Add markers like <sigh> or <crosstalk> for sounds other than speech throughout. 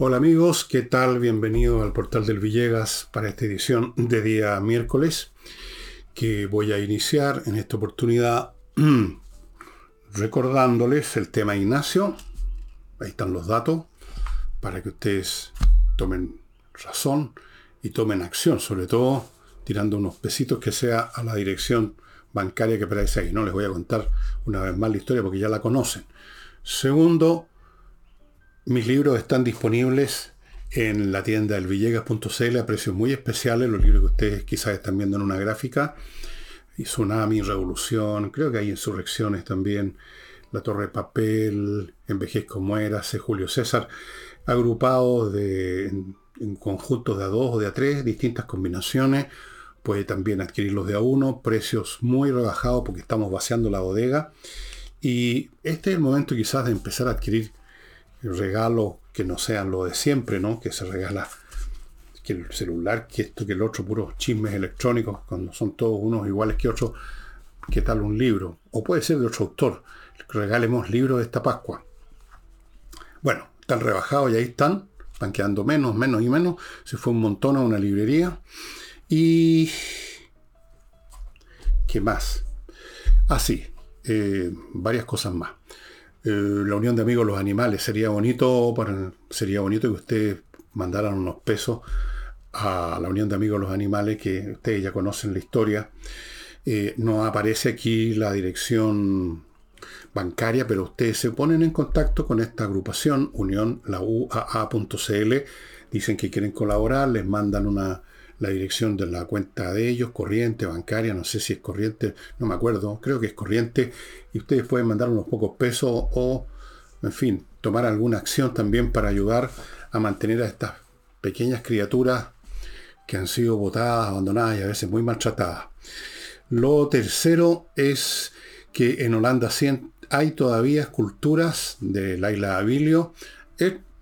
Hola amigos, ¿qué tal? Bienvenido al portal del Villegas para esta edición de día miércoles que voy a iniciar en esta oportunidad <clears throat> recordándoles el tema Ignacio. Ahí están los datos para que ustedes tomen razón y tomen acción, sobre todo tirando unos pesitos que sea a la dirección bancaria que aparece ahí. No les voy a contar una vez más la historia porque ya la conocen. Segundo, mis libros están disponibles en la tienda del Villegas.cl a precios muy especiales, los libros que ustedes quizás están viendo en una gráfica. Y Tsunami, Revolución, creo que hay insurrecciones también, La Torre de Papel, Envejezco Muérase, Julio César, agrupados de, en, en, conjuntos de a dos o de a tres, distintas combinaciones. Puede también adquirirlos de a uno, precios muy rebajados porque estamos vaciando la bodega. Y este es el momento quizás de empezar a adquirir regalos que no sean lo de siempre, ¿no? Que se regala que el celular, que esto, que el otro, puros chismes electrónicos, cuando son todos unos iguales que otros, ¿qué tal un libro? O puede ser de otro autor. Regalemos libros de esta Pascua. Bueno, están rebajados y ahí están. Van quedando menos, menos y menos. Se fue un montón a una librería. Y... ¿Qué más? Así, ah, eh, varias cosas más. Eh, la unión de amigos los animales. Sería bonito, para, sería bonito que ustedes mandaran unos pesos a la unión de amigos los animales, que ustedes ya conocen la historia. Eh, no aparece aquí la dirección bancaria, pero ustedes se ponen en contacto con esta agrupación, Unión, la UAA.cl, dicen que quieren colaborar, les mandan una, la dirección de la cuenta de ellos, corriente, bancaria, no sé si es corriente, no me acuerdo, creo que es corriente, y ustedes pueden mandar unos pocos pesos o, en fin, tomar alguna acción también para ayudar a mantener a estas pequeñas criaturas que han sido botadas, abandonadas y a veces muy maltratadas. Lo tercero es que en Holanda hay todavía esculturas de Laila Abilio.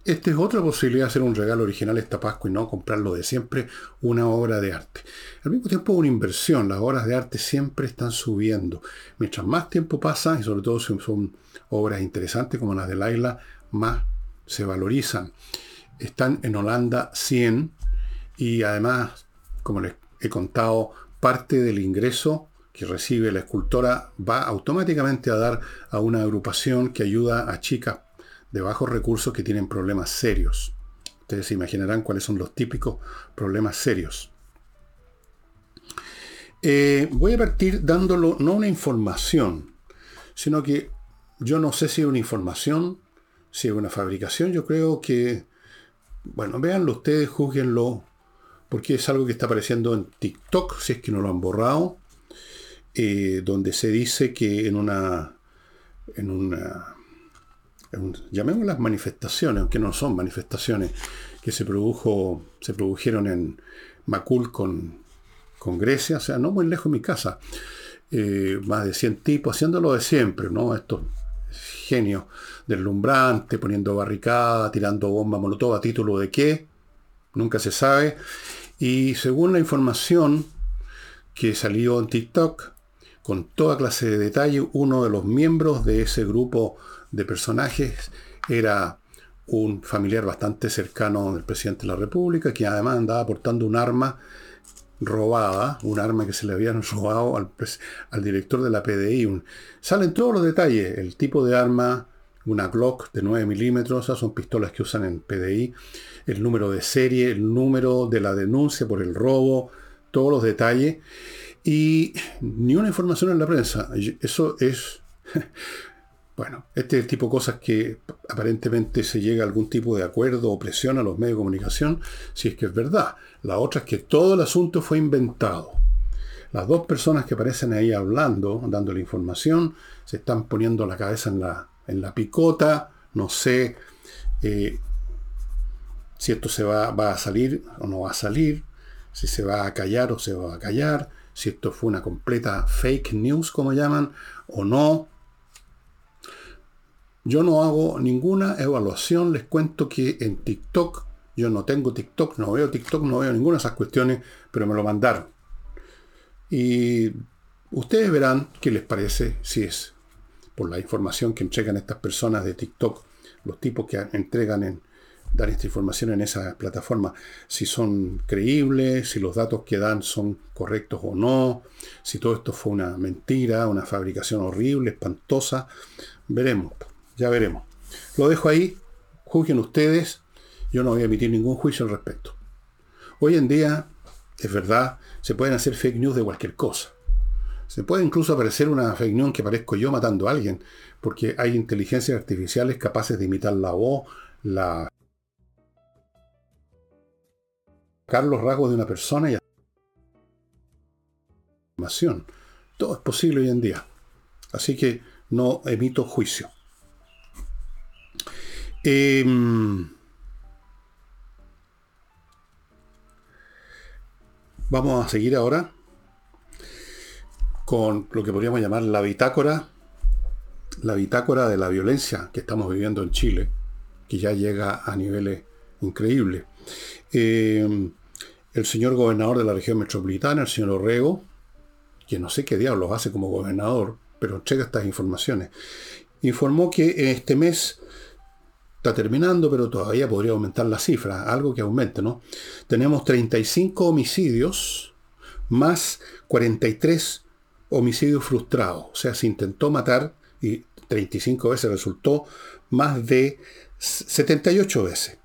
Esta es otra posibilidad de hacer un regalo original esta Pascua y no comprarlo de siempre, una obra de arte. Al mismo tiempo una inversión, las obras de arte siempre están subiendo. Mientras más tiempo pasa, y sobre todo si son obras interesantes como las de Laila, más se valorizan. Están en Holanda 100 y además, como les he contado, parte del ingreso que recibe la escultora va automáticamente a dar a una agrupación que ayuda a chicas de bajos recursos que tienen problemas serios. Ustedes se imaginarán cuáles son los típicos problemas serios. Eh, voy a partir dándolo no una información, sino que yo no sé si es una información, si es una fabricación. Yo creo que, bueno, véanlo ustedes, juzguenlo, porque es algo que está apareciendo en TikTok, si es que no lo han borrado, eh, donde se dice que en una, en una llamémoslas manifestaciones, aunque no son manifestaciones, que se, produjo, se produjeron en Macul con, con Grecia, o sea, no muy lejos de mi casa. Eh, más de 100 tipos, haciéndolo de siempre, ¿no? Estos genios deslumbrante poniendo barricada, tirando bomba molotov a título de qué, nunca se sabe. Y según la información que salió en TikTok, con toda clase de detalle, uno de los miembros de ese grupo de personajes era un familiar bastante cercano del presidente de la República, que además andaba portando un arma robada, un arma que se le habían <laughs> robado al, al director de la PDI. salen todos los detalles, el tipo de arma, una Glock de 9 milímetros, esas son pistolas que usan en PDI, el número de serie, el número de la denuncia por el robo, todos los detalles, y ni una información en la prensa. Eso es <laughs> Bueno, este es el tipo de cosas que aparentemente se llega a algún tipo de acuerdo o presión a los medios de comunicación, si es que es verdad. La otra es que todo el asunto fue inventado. Las dos personas que aparecen ahí hablando, dando la información, se están poniendo la cabeza en la, en la picota, no sé eh, si esto se va, va a salir o no va a salir, si se va a callar o se va a callar, si esto fue una completa fake news, como llaman, o no yo no hago ninguna evaluación, les cuento que en TikTok, yo no tengo TikTok, no veo TikTok, no veo ninguna de esas cuestiones, pero me lo mandaron. Y ustedes verán qué les parece si es por la información que entregan estas personas de TikTok, los tipos que entregan en dar esta información en esa plataforma, si son creíbles, si los datos que dan son correctos o no, si todo esto fue una mentira, una fabricación horrible, espantosa. Veremos, ya veremos. Lo dejo ahí, juzguen ustedes, yo no voy a emitir ningún juicio al respecto. Hoy en día, es verdad, se pueden hacer fake news de cualquier cosa. Se puede incluso aparecer una fake news que parezco yo matando a alguien, porque hay inteligencias artificiales capaces de imitar la voz, la... los rasgos de una persona y. Todo es posible hoy en día. Así que no emito juicio. Em, vamos a seguir ahora con lo que podríamos llamar la bitácora, la bitácora de la violencia que estamos viviendo en Chile, que ya llega a niveles increíbles. Em, el señor gobernador de la región metropolitana, el señor Orrego, que no sé qué diablos hace como gobernador, pero entrega estas informaciones, informó que este mes está terminando, pero todavía podría aumentar la cifra, algo que aumente, ¿no? Tenemos 35 homicidios más 43 homicidios frustrados. O sea, se intentó matar y 35 veces resultó más de 78 veces.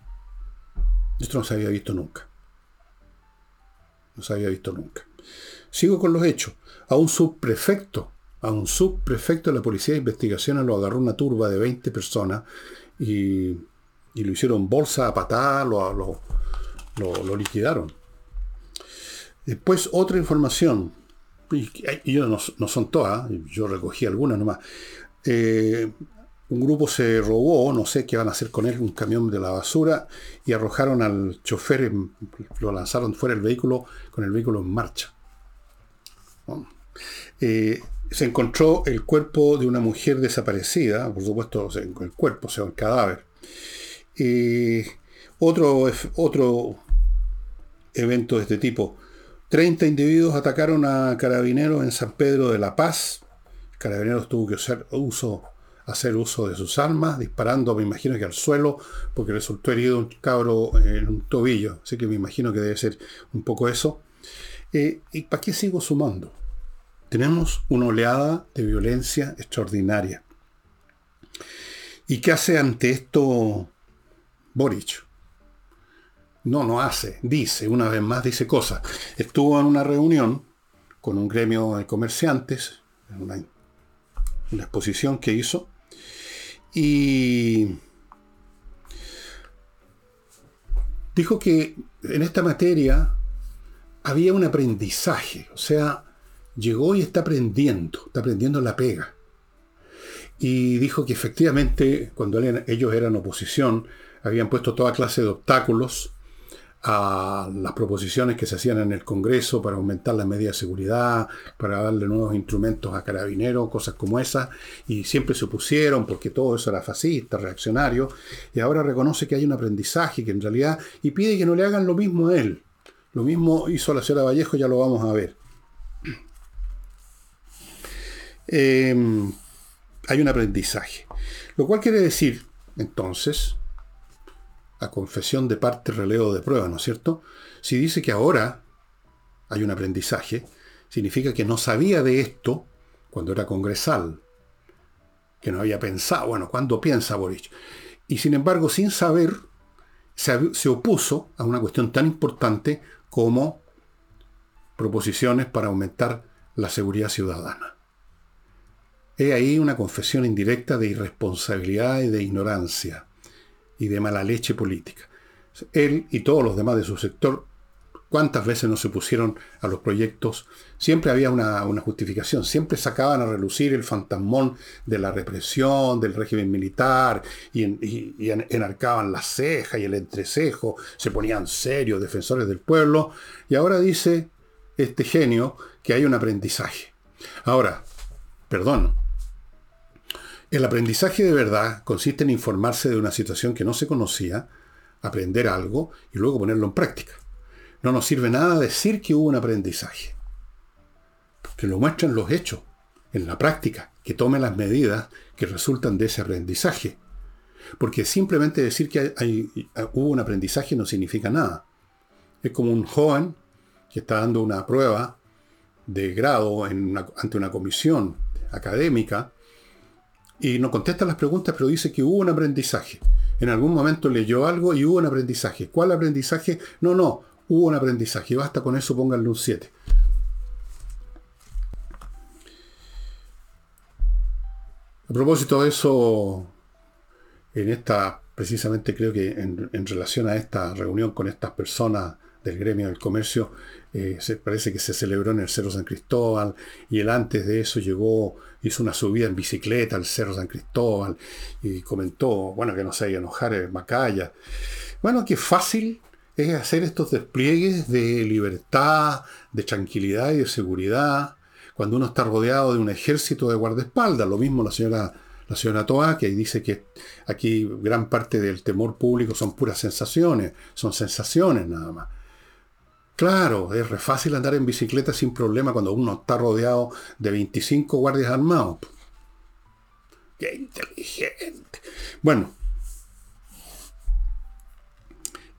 Esto no se había visto nunca. No se había visto nunca. Sigo con los hechos. A un subprefecto, a un subprefecto de la Policía de Investigaciones lo agarró una turba de 20 personas y, lo hicieron bolsa a patada, lo, lo, liquidaron. Después otra información, y, no, son todas, yo recogí algunas nomás. Eh, un grupo se robó, no sé qué van a hacer con él, un camión de la basura y arrojaron al chofer, lo lanzaron fuera del vehículo con el vehículo en marcha. Eh, se encontró el cuerpo de una mujer desaparecida, por supuesto, el cuerpo, o sea, el cadáver. otro, otro evento de este tipo. 30 individuos atacaron a carabineros en San Pedro de la Paz. Carabineros tuvo que hacer uso, hacer uso de sus armas, disparando, me imagino que al suelo, porque resultó herido un cabro en un tobillo. Así que me imagino que debe ser un poco eso. Eh, ¿Y para qué sigo sumando? Tenemos una oleada de violencia extraordinaria. ¿Y qué hace ante esto Boric? No, no hace, dice, una vez más dice cosas. Estuvo en una reunión con un gremio de comerciantes, una, una exposición que hizo, y dijo que en esta materia había un aprendizaje, o sea, llegó y está aprendiendo, está aprendiendo la pega. Y dijo que efectivamente, cuando ellos eran oposición, habían puesto toda clase de obstáculos a las proposiciones que se hacían en el Congreso para aumentar las medidas de seguridad, para darle nuevos instrumentos a carabineros, cosas como esas, y siempre se opusieron porque todo eso era fascista, reaccionario, y ahora reconoce que hay un aprendizaje, que en realidad, y pide que no le hagan lo mismo a él. Lo mismo hizo la señora Vallejo, ya lo vamos a ver. Em, hay un aprendizaje. Lo cual quiere decir, entonces, a confesión de parte, relevo de prueba, ¿no es cierto? Si dice que ahora hay un aprendizaje, significa que no sabía de esto cuando era congresal, que no había pensado, bueno, ¿cuándo piensa Boric? Y sin embargo, sin saber, se, se opuso a una cuestión tan importante como proposiciones para aumentar la seguridad ciudadana. He ahí una confesión indirecta de irresponsabilidad y de ignorancia y de mala leche política. Él y todos los demás de su sector, cuántas veces no se pusieron a los proyectos, siempre había una, justificación, siempre sacaban a relucir el fantasmón de la represión, del régimen militar, y, enarcaban la ceja y el entrecejo, se ponían serios defensores del pueblo, y ahora dice este genio que hay un aprendizaje. Ahora, perdón, el aprendizaje de verdad consiste en informarse de una situación que no se conocía, aprender algo y luego ponerlo en práctica. No nos sirve nada decir que hubo un aprendizaje. Que lo muestren los hechos, en la práctica, que tome las medidas que resultan de ese aprendizaje. Porque simplemente decir que hubo un aprendizaje no significa nada. Es como un joven que está dando una prueba de grado ante una comisión académica y no contesta las preguntas, pero dice que hubo un aprendizaje. En algún momento leyó algo y hubo un aprendizaje. ¿Cuál aprendizaje? No, no, hubo un aprendizaje. Basta con eso, pónganle un 7. A propósito de eso, en esta, precisamente creo que en, relación a esta reunión con estas personas del gremio del comercio, eh, se, parece que se celebró en el Cerro San Cristóbal y él antes de eso llegó, hizo una subida en bicicleta al Cerro San Cristóbal y comentó, bueno, que no se haya enojar en Macaya. Bueno, qué fácil es hacer estos despliegues de libertad, de tranquilidad y de seguridad cuando uno está rodeado de un ejército de guardaespaldas. Lo mismo la señora, la señora Toa, que dice que aquí gran parte del temor público son puras sensaciones, son sensaciones nada más. Claro, es re fácil andar en bicicleta sin problema cuando uno está rodeado de 25 guardias armados. ¡Qué inteligente! Bueno,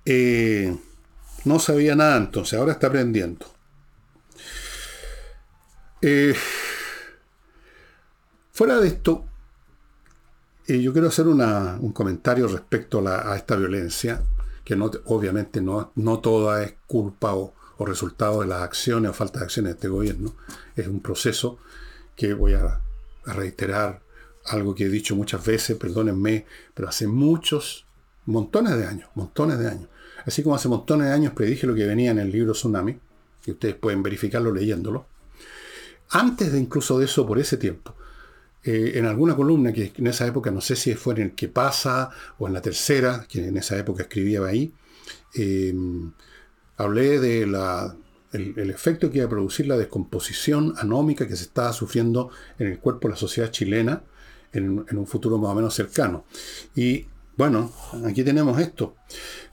eh, no sabía nada entonces, ahora está aprendiendo. Eh, fuera de esto, eh, yo quiero hacer un comentario respecto a, esta violencia, obviamente no, no toda es culpa o, resultado de las acciones o falta de acciones de este gobierno. Es un proceso que voy a, a reiterar algo que he dicho muchas veces, perdónenme, pero hace muchos, montones de años, montones de años. Así como hace montones de años predije lo que venía en el libro Tsunami, que ustedes pueden verificarlo leyéndolo, antes de incluso de eso, por ese tiempo, eh, en alguna columna que en esa época, no sé si fue en el que pasa o en la tercera, que en esa época escribía ahí, eh, hablé de efecto que iba a producir la descomposición anómica que se estaba sufriendo en el cuerpo de la sociedad chilena en, en un futuro más o menos cercano. Y bueno, aquí tenemos esto.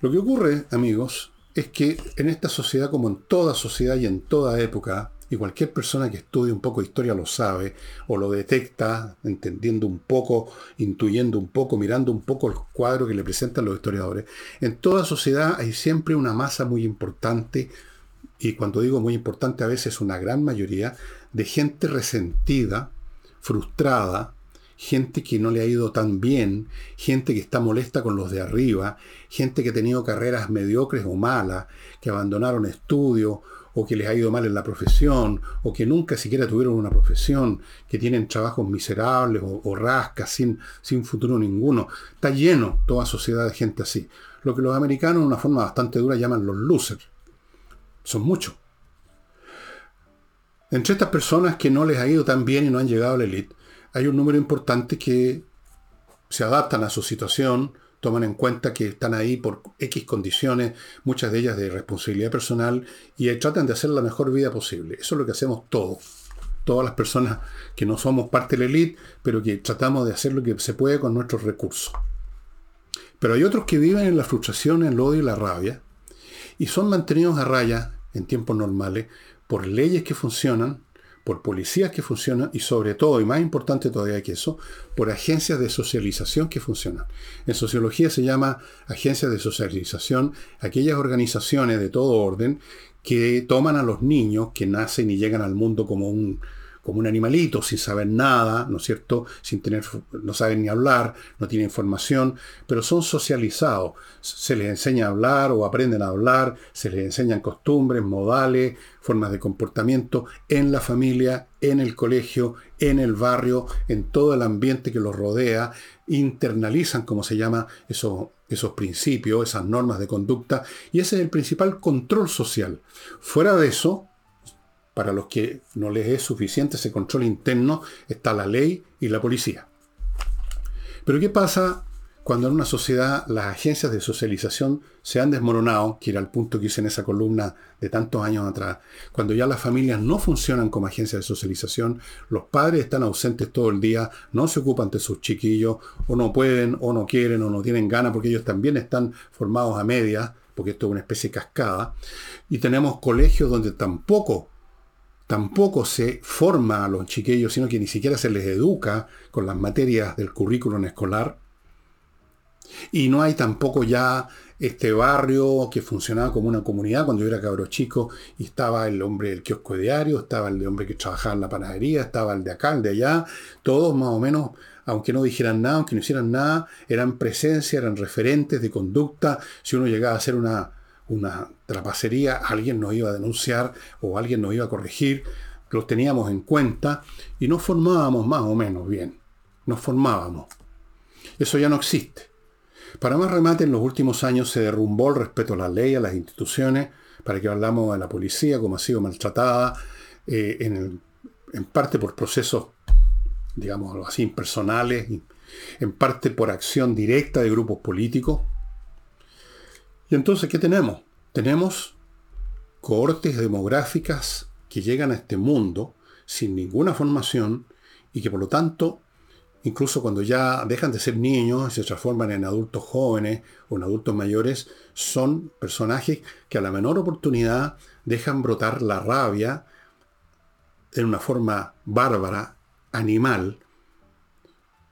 Lo que ocurre, amigos, es que en esta sociedad, como en toda sociedad y en toda época, y cualquier persona que estudie un poco de historia lo sabe, o lo detecta, entendiendo un poco, intuyendo un poco, mirando un poco el cuadro que le presentan los historiadores. En toda sociedad hay siempre una masa muy importante, y cuando digo muy importante a veces una gran mayoría, de gente resentida, frustrada, gente que no le ha ido tan bien, gente que está molesta con los de arriba, gente que ha tenido carreras mediocres o malas, que abandonaron estudios o que les ha ido mal en la profesión, o que nunca siquiera tuvieron una profesión, que tienen trabajos miserables o, rascas, sin, sin futuro ninguno. Está lleno toda sociedad de gente así. Lo que los americanos, de una forma bastante dura, llaman los losers. Son muchos. Entre estas personas que no les ha ido tan bien y no han llegado a la élite, hay un número importante que se adaptan a su situación, toman en cuenta que están ahí por X condiciones, muchas de ellas de responsabilidad personal, y tratan de hacer la mejor vida posible. Eso es lo que hacemos todos. Todas las personas que no somos parte de la élite, pero que tratamos de hacer lo que se puede con nuestros recursos. Pero hay otros que viven en la frustración, el odio y la rabia, y son mantenidos a raya en tiempos normales por leyes que funcionan, por policías que funcionan y sobre todo, y más importante todavía que eso, por agencias de socialización que funcionan. En sociología se llama agencias de socialización aquellas organizaciones de todo orden que toman a los niños que nacen y llegan al mundo como un, como un animalito, sin saber nada, ¿no es cierto? Sin tener, no saben ni hablar, no tienen información, pero son socializados. Se les enseña a hablar o aprenden a hablar, se les enseñan costumbres, modales, formas de comportamiento en la familia, en el colegio, en el barrio, en todo el ambiente que los rodea, internalizan, como se llama, esos, esos principios, esas normas de conducta, y ese es el principal control social. Fuera de eso, para los que no les es suficiente ese control interno, está la ley y la policía. Pero ¿qué pasa cuando en una sociedad las agencias de socialización se han desmoronado, que era el punto que hice en esa columna de tantos años atrás, cuando ya las familias no funcionan como agencias de socialización, los padres están ausentes todo el día, no se ocupan de sus chiquillos, o no pueden, o no quieren, o no tienen ganas, porque ellos también están formados a medias, porque esto es una especie de cascada, y tenemos colegios donde tampoco tampoco se forma a los chiquillos, sino que ni siquiera se les educa con las materias del currículum escolar. Y no hay tampoco ya este barrio que funcionaba como una comunidad cuando yo era cabro chico y estaba el hombre del kiosco diario, estaba el de hombre que trabajaba en la panadería, estaba el de acá, el de allá, todos más o menos, aunque no dijeran nada, aunque no hicieran nada, eran presencia, eran referentes de conducta. Si uno llegaba a hacer una, una trapacería, alguien nos iba a denunciar o alguien nos iba a corregir, los teníamos en cuenta y nos formábamos más o menos bien, nos formábamos. Eso ya no existe. Para más remate, en los últimos años se derrumbó el respeto a la ley, a las instituciones, para que hablamos de la policía, como ha sido maltratada, eh, en, en, parte por procesos, digamos así, impersonales, en parte por acción directa de grupos políticos. Y entonces, ¿qué tenemos? Tenemos cohortes demográficas que llegan a este mundo sin ninguna formación y que por lo tanto incluso cuando ya dejan de ser niños y se transforman en adultos jóvenes o en adultos mayores, son personajes que a la menor oportunidad dejan brotar la rabia en una forma bárbara, animal,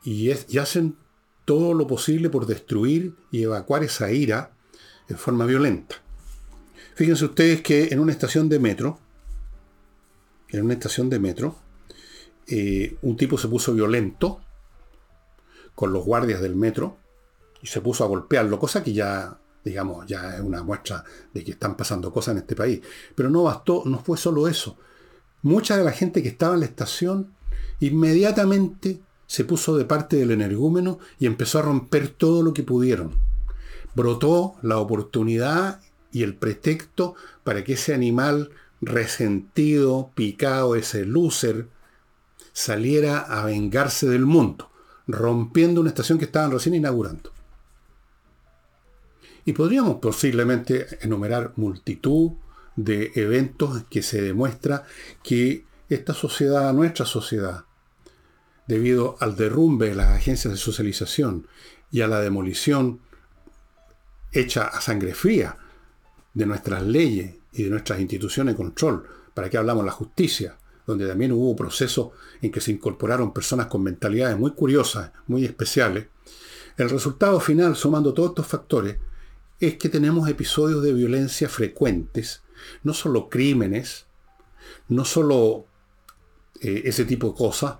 y, y hacen todo lo posible por destruir y evacuar esa ira en forma violenta. Fíjense ustedes que en una estación de metro, en una estación de metro, eh, un tipo se puso violento con los guardias del metro y se puso a golpearlo, cosa que ya, digamos, ya es una muestra de que están pasando cosas en este país. Pero no bastó, no fue solo eso. Mucha de la gente que estaba en la estación inmediatamente se puso de parte del energúmeno y empezó a romper todo lo que pudieron. Brotó la oportunidad y el pretexto para que ese animal resentido, picado, ese loser, saliera a vengarse del mundo rompiendo una estación que estaban recién inaugurando. Y podríamos posiblemente enumerar multitud de eventos que se demuestra que esta sociedad, nuestra sociedad, debido al derrumbe de las agencias de socialización y a la demolición hecha a sangre fría de nuestras leyes y de nuestras instituciones de control, para que hablamos la justicia, donde también hubo procesos en que se incorporaron personas con mentalidades muy curiosas, muy especiales, el resultado final, sumando todos estos factores, es que tenemos episodios de violencia frecuentes, no solo crímenes, no solo eh, ese tipo de cosas,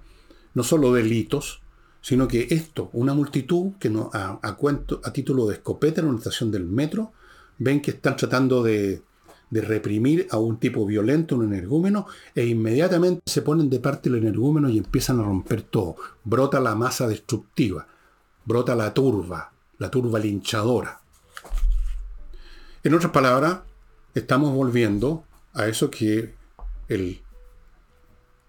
no solo delitos, sino que esto, una multitud que no, a, a título de escopeta en una estación del metro, ven que están tratando de de reprimir a un tipo violento, un energúmeno, e inmediatamente se ponen de parte el energúmeno y empiezan a romper todo. Brota la masa destructiva, brota la turba, la turba linchadora. En otras palabras, estamos volviendo a eso que el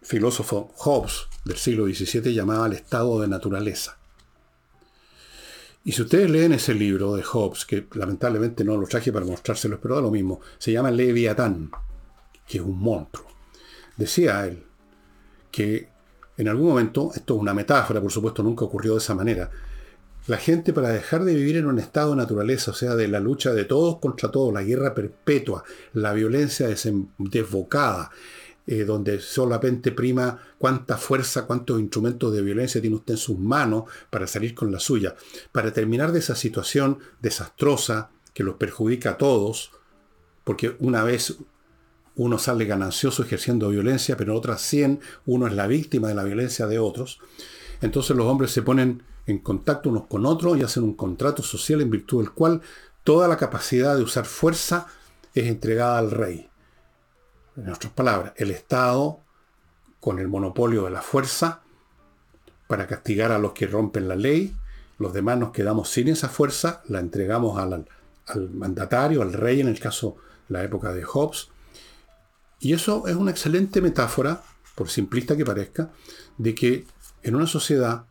filósofo Hobbes del siglo XVII llamaba el estado de naturaleza. Y si ustedes leen ese libro de Hobbes, que lamentablemente no lo traje para mostrárselos, pero da lo mismo, se llama Leviatán, que es un monstruo. Decía él que en algún momento, esto es una metáfora, por supuesto nunca ocurrió de esa manera, la gente para dejar de vivir en un estado de naturaleza, o sea, de la lucha de todos contra todos, la guerra perpetua, la violencia desbocada, eh, donde solamente prima cuánta fuerza, cuántos instrumentos de violencia tiene usted en sus manos para salir con la suya. Para terminar de esa situación desastrosa que los perjudica a todos, porque una vez uno sale ganancioso ejerciendo violencia, pero en otras 100 uno es la víctima de la violencia de otros. Entonces los hombres se ponen en contacto unos con otros y hacen un contrato social en virtud del cual toda la capacidad de usar fuerza es entregada al rey. En otras palabras, el Estado, con el monopolio de la fuerza, para castigar a los que rompen la ley, los demás nos quedamos sin esa fuerza, la entregamos al, mandatario, al rey, en el caso, la época de Hobbes. Y eso es una excelente metáfora, por simplista que parezca, de que en una sociedad,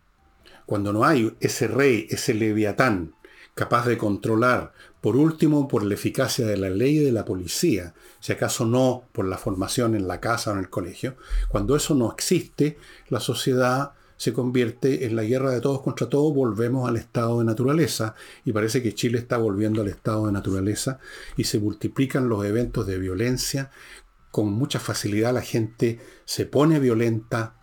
cuando no hay ese rey, ese leviatán, capaz de controlar, por último, por la eficacia de la ley y de la policía, si acaso no por la formación en la casa o en el colegio, cuando eso no existe, la sociedad se convierte en la guerra de todos contra todos, volvemos al estado de naturaleza, y parece que Chile está volviendo al estado de naturaleza, y se multiplican los eventos de violencia, con mucha facilidad la gente se pone violenta,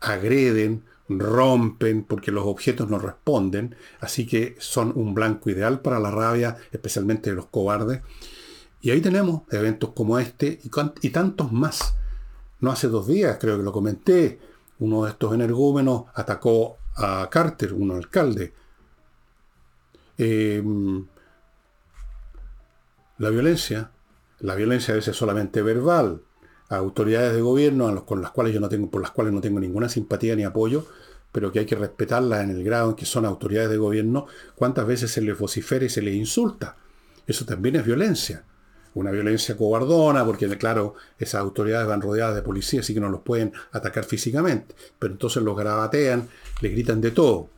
agreden, rompen porque los objetos no responden, así que son un blanco ideal para la rabia, especialmente de los cobardes. Y ahí tenemos eventos como este y, tantos más. No hace dos días, creo que lo comenté, uno de estos energúmenos atacó a Carter, un alcalde. Em, la violencia, la violencia a veces solamente verbal, a autoridades de gobierno con las cuales yo no tengo, por las cuales no tengo ninguna simpatía ni apoyo, pero que hay que respetarlas en el grado en que son autoridades de gobierno, cuántas veces se les vocifera y se les insulta. Eso también es violencia. Una violencia cobardona, porque claro, esas autoridades van rodeadas de policía, así que no los pueden atacar físicamente. Pero entonces los grabatean, les gritan de todo.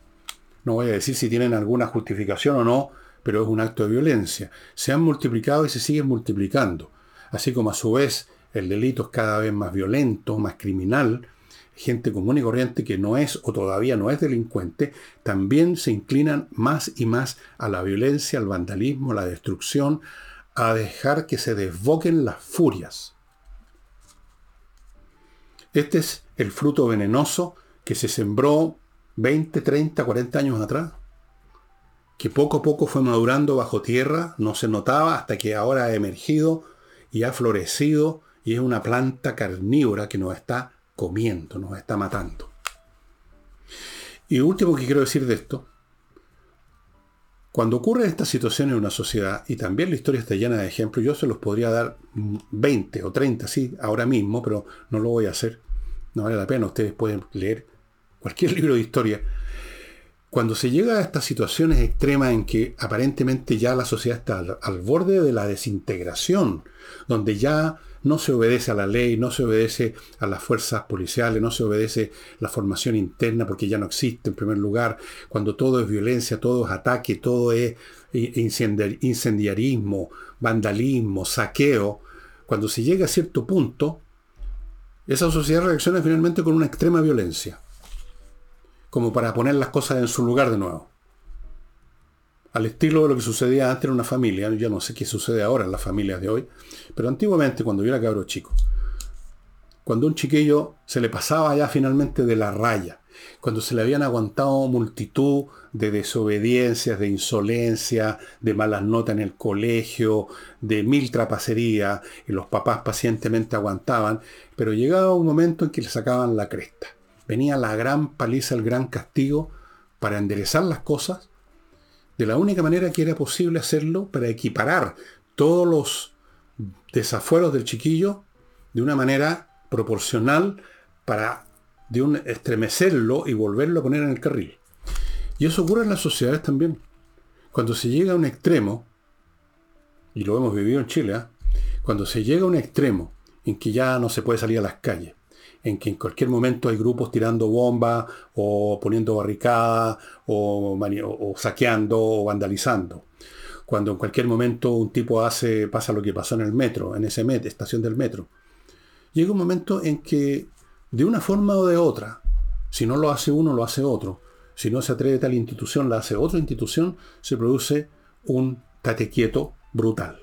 No voy a decir si tienen alguna justificación o no, pero es un acto de violencia. Se han multiplicado y se siguen multiplicando. Así como a su vez el delito es cada vez más violento, más criminal, gente común y corriente que no es o todavía no es delincuente, también se inclinan más y más a la violencia, al vandalismo, a la destrucción, a dejar que se desboquen las furias. Este es el fruto venenoso que se sembró 20, 30, 40 años atrás, que poco a poco fue madurando bajo tierra, no se notaba hasta que ahora ha emergido y ha florecido y es una planta carnívora que nos está comiendo, nos está matando. Y último que quiero decir de esto, cuando ocurre esta situación en una sociedad, y también la historia está llena de ejemplos, yo se los podría dar 20 o 30, sí, ahora mismo, pero no lo voy a hacer. No vale la pena, ustedes pueden leer cualquier <laughs> libro de historia. Cuando se llega a estas situaciones extremas en que aparentemente ya la sociedad está al borde de la desintegración, donde ya no se obedece a la ley, no se obedece a las fuerzas policiales, no se obedece la formación interna porque ya no existe en primer lugar, cuando todo es violencia, todo es ataque, todo es incendiarismo, vandalismo, saqueo, cuando se llega a cierto punto, esa sociedad reacciona finalmente con una extrema violencia, como para poner las cosas en su lugar de nuevo al estilo de lo que sucedía antes en una familia. Yo no sé qué sucede ahora en las familias de hoy, pero antiguamente cuando yo era cabro chico, cuando un chiquillo se le pasaba ya finalmente de la raya, cuando se le habían aguantado multitud de desobediencias, de insolencia, de malas notas en el colegio, de mil trapacerías, y los papás pacientemente aguantaban, pero llegaba un momento en que le sacaban la cresta. Venía la gran paliza, el gran castigo para enderezar las cosas de la única manera que era posible hacerlo para equiparar todos los desafueros del chiquillo de una manera proporcional para de un estremecerlo y volverlo a poner en el carril. Y eso ocurre en las sociedades también. Cuando se llega a un extremo, y lo hemos vivido en Chile, ¿ah? cuando se llega a un extremo en que ya no se puede salir a las calles, en que en cualquier momento hay grupos tirando bombas o poniendo barricadas o, saqueando o vandalizando. Cuando en cualquier momento un tipo hace, pasa lo que pasó en el metro, en ese metro, estación del metro. Llega un momento en que de una forma o de otra, si no lo hace uno, lo hace otro. Si no se atreve tal institución, la hace otra institución, se produce un tate quieto brutal.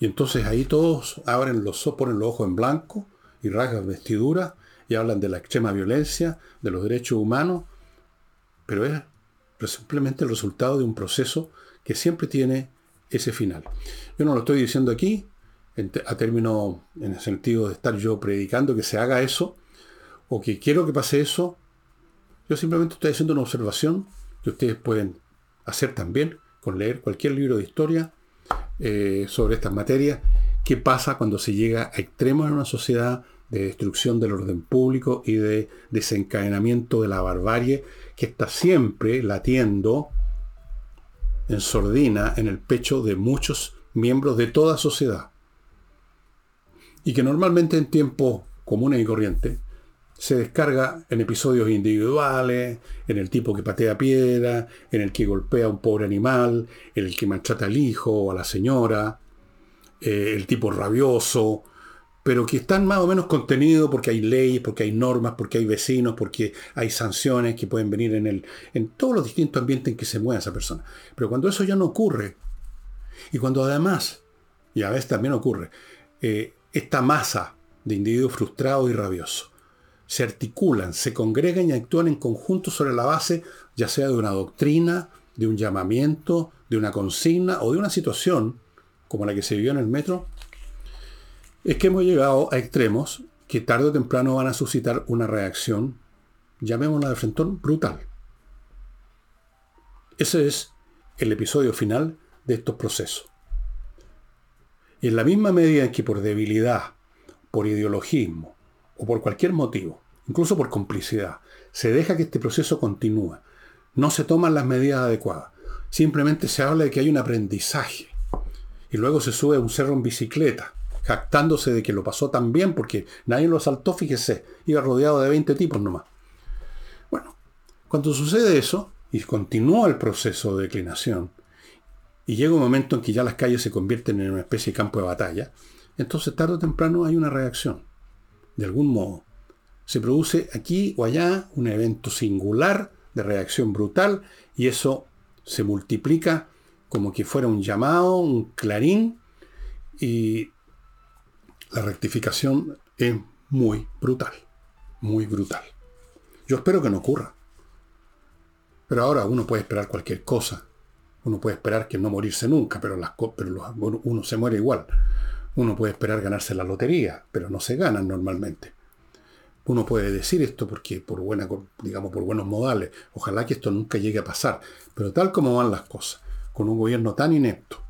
Y entonces ahí todos abren los ponen los ojos en blanco y rasgan vestiduras y hablan de la extrema violencia, de los derechos humanos, pero es simplemente el resultado de un proceso que siempre tiene ese final. Yo no lo estoy diciendo aquí a término, en el sentido de estar yo predicando que se haga eso, o que quiero que pase eso. Yo simplemente estoy haciendo una observación que ustedes pueden hacer también con leer cualquier libro de historia eh, sobre estas materias qué pasa cuando se llega a extremos en una sociedad de destrucción del orden público y de desencadenamiento de la barbarie que está siempre latiendo en sordina en el pecho de muchos miembros de toda sociedad. Y que normalmente en tiempos comunes y corrientes se descarga en episodios individuales, en el tipo que patea piedra, en el que golpea a un pobre animal, en el que maltrata al hijo o a la señora, eh, el tipo rabioso, pero que están más o menos contenidos porque hay leyes, porque hay normas, porque hay vecinos, porque hay sanciones que pueden venir en, el, en todos los distintos ambientes en que se mueve esa persona. Pero cuando eso ya no ocurre, y cuando además, y a veces también ocurre, eh, esta masa de individuos frustrados y rabiosos se articulan, se congregan y actúan en conjunto sobre la base ya sea de una doctrina, de un llamamiento, de una consigna o de una situación como la que se vivió en el metro, es que hemos llegado a extremos que tarde o temprano van a suscitar una reacción, llamémosla de frentón, brutal. Ese es el episodio final de estos procesos. Y en la misma medida en que por debilidad, por ideologismo o por cualquier motivo, incluso por complicidad, se deja que este proceso continúe, no se toman las medidas adecuadas, simplemente se habla de que hay un aprendizaje y luego se sube a un cerro en bicicleta, jactándose de que lo pasó tan bien porque nadie lo asaltó, fíjese, iba rodeado de 20 tipos nomás. Bueno, cuando sucede eso y continúa el proceso de declinación, y llega un momento en que ya las calles se convierten en una especie de campo de batalla, entonces tarde o temprano hay una reacción. De algún modo. Se produce aquí o allá un evento singular de reacción brutal y eso se multiplica como que fuera un llamado, un clarín y la rectificación es muy brutal, muy brutal. Yo espero que no ocurra. Pero ahora uno puede esperar cualquier cosa. Uno puede esperar que no morirse nunca, pero, las, pero uno se muere igual. Uno puede esperar ganarse la lotería, pero no se ganan normalmente. Uno puede decir esto porque por buena, digamos, por buenos modales. Ojalá que esto nunca llegue a pasar. Pero tal como van las cosas, con un gobierno tan inepto,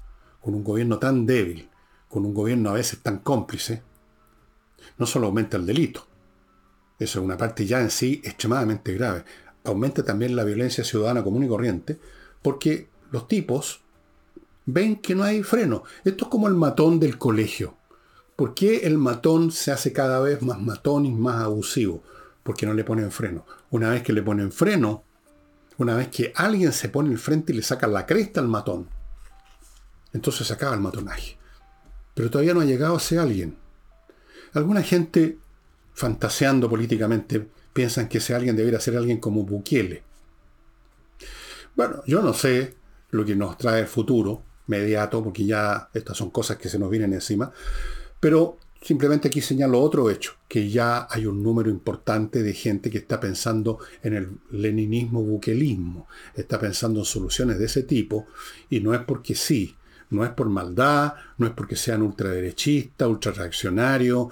con un gobierno tan débil, con un gobierno a veces tan cómplice, no solo aumenta el delito. Eso es una parte ya en sí extremadamente grave. Aumenta también la violencia ciudadana común y corriente, porque los tipos ven que no hay freno. Esto es como el matón del colegio. ¿Por qué el matón se hace cada vez más matón y más abusivo? Porque no le ponen freno. Una vez que le ponen freno, una vez que alguien se pone el frente y le saca la cresta al matón, entonces se acaba el matonaje. Pero todavía no ha llegado ese alguien. Alguna gente, fantaseando políticamente, piensan que ese alguien debería ser alguien como Bukele. Bueno, yo no sé lo que nos trae el futuro inmediato, porque ya estas son cosas que se nos vienen encima, pero simplemente aquí señalo otro hecho, que ya hay un número importante de gente que está pensando en el leninismo buquelismo, está pensando en soluciones de ese tipo, y no es porque sí, no es por maldad, no es porque sean ultraderechistas, ultrarreaccionarios,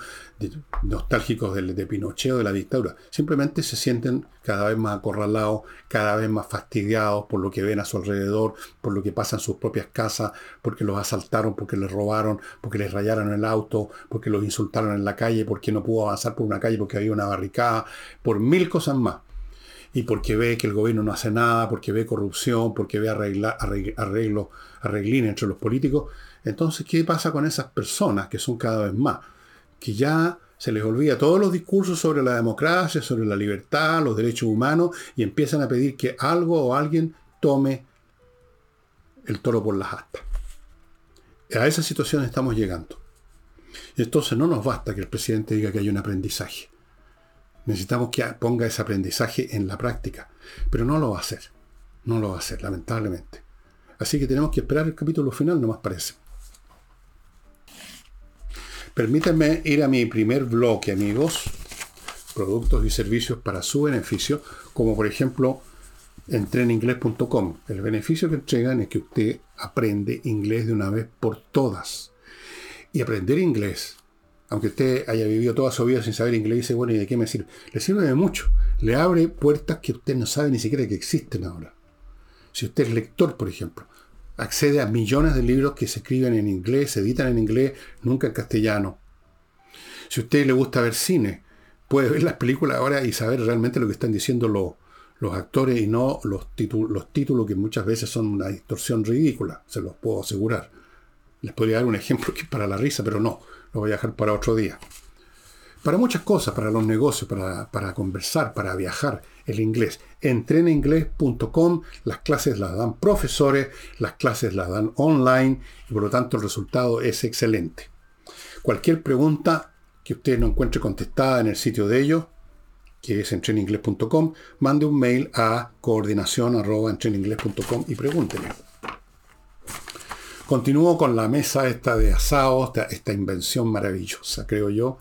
nostálgicos de, de Pinochet o de la dictadura. Simplemente se sienten cada vez más acorralados, cada vez más fastidiados por lo que ven a su alrededor, por lo que pasa en sus propias casas, porque los asaltaron, porque les robaron, porque les rayaron el auto, porque los insultaron en la calle, porque no pudo avanzar por una calle porque había una barricada, por mil cosas más y porque ve que el gobierno no hace nada, porque ve corrupción, porque ve arreglín entre los políticos. Entonces, ¿qué pasa con esas personas que son cada vez más? Que ya se les olvida todos los discursos sobre la democracia, sobre la libertad, los derechos humanos, y empiezan a pedir que algo o alguien tome el toro por las astas. A esa situación estamos llegando. Entonces no nos basta que el presidente diga que hay un aprendizaje. Necesitamos que ponga ese aprendizaje en la práctica. Pero no lo va a hacer. No lo va a hacer, lamentablemente. Así que tenemos que esperar el capítulo final, no más parece. Permítanme ir a mi primer bloque, amigos. Productos y servicios para su beneficio, como por ejemplo entreninglés.com. El beneficio que entregan es que usted aprende inglés de una vez por todas. Y aprender inglés aunque usted haya vivido toda su vida sin saber inglés, dice, bueno, ¿y de qué me sirve? Le sirve de mucho. Le abre puertas que usted no sabe ni siquiera que existen ahora. Si usted es lector, por ejemplo, accede a millones de libros que se escriben en inglés, se editan en inglés, nunca en castellano. Si a usted le gusta ver cine, puede ver las películas ahora y saber realmente lo que están diciendo los, actores y no los, los títulos que muchas veces son una distorsión ridícula, se los puedo asegurar. Les podría dar un ejemplo que es para la risa, pero no lo voy a dejar para otro día. Para muchas cosas, para los negocios, para, conversar, para viajar, el inglés. Entrenainglés.com, las clases las dan profesores, las clases las dan online y por lo tanto el resultado es excelente. Cualquier pregunta que usted no encuentre contestada en el sitio de ellos, que es entreninglés.com, mande un mail a coordinación y pregúnteme. Continúo con la mesa esta de asado, esta, invención maravillosa, creo yo.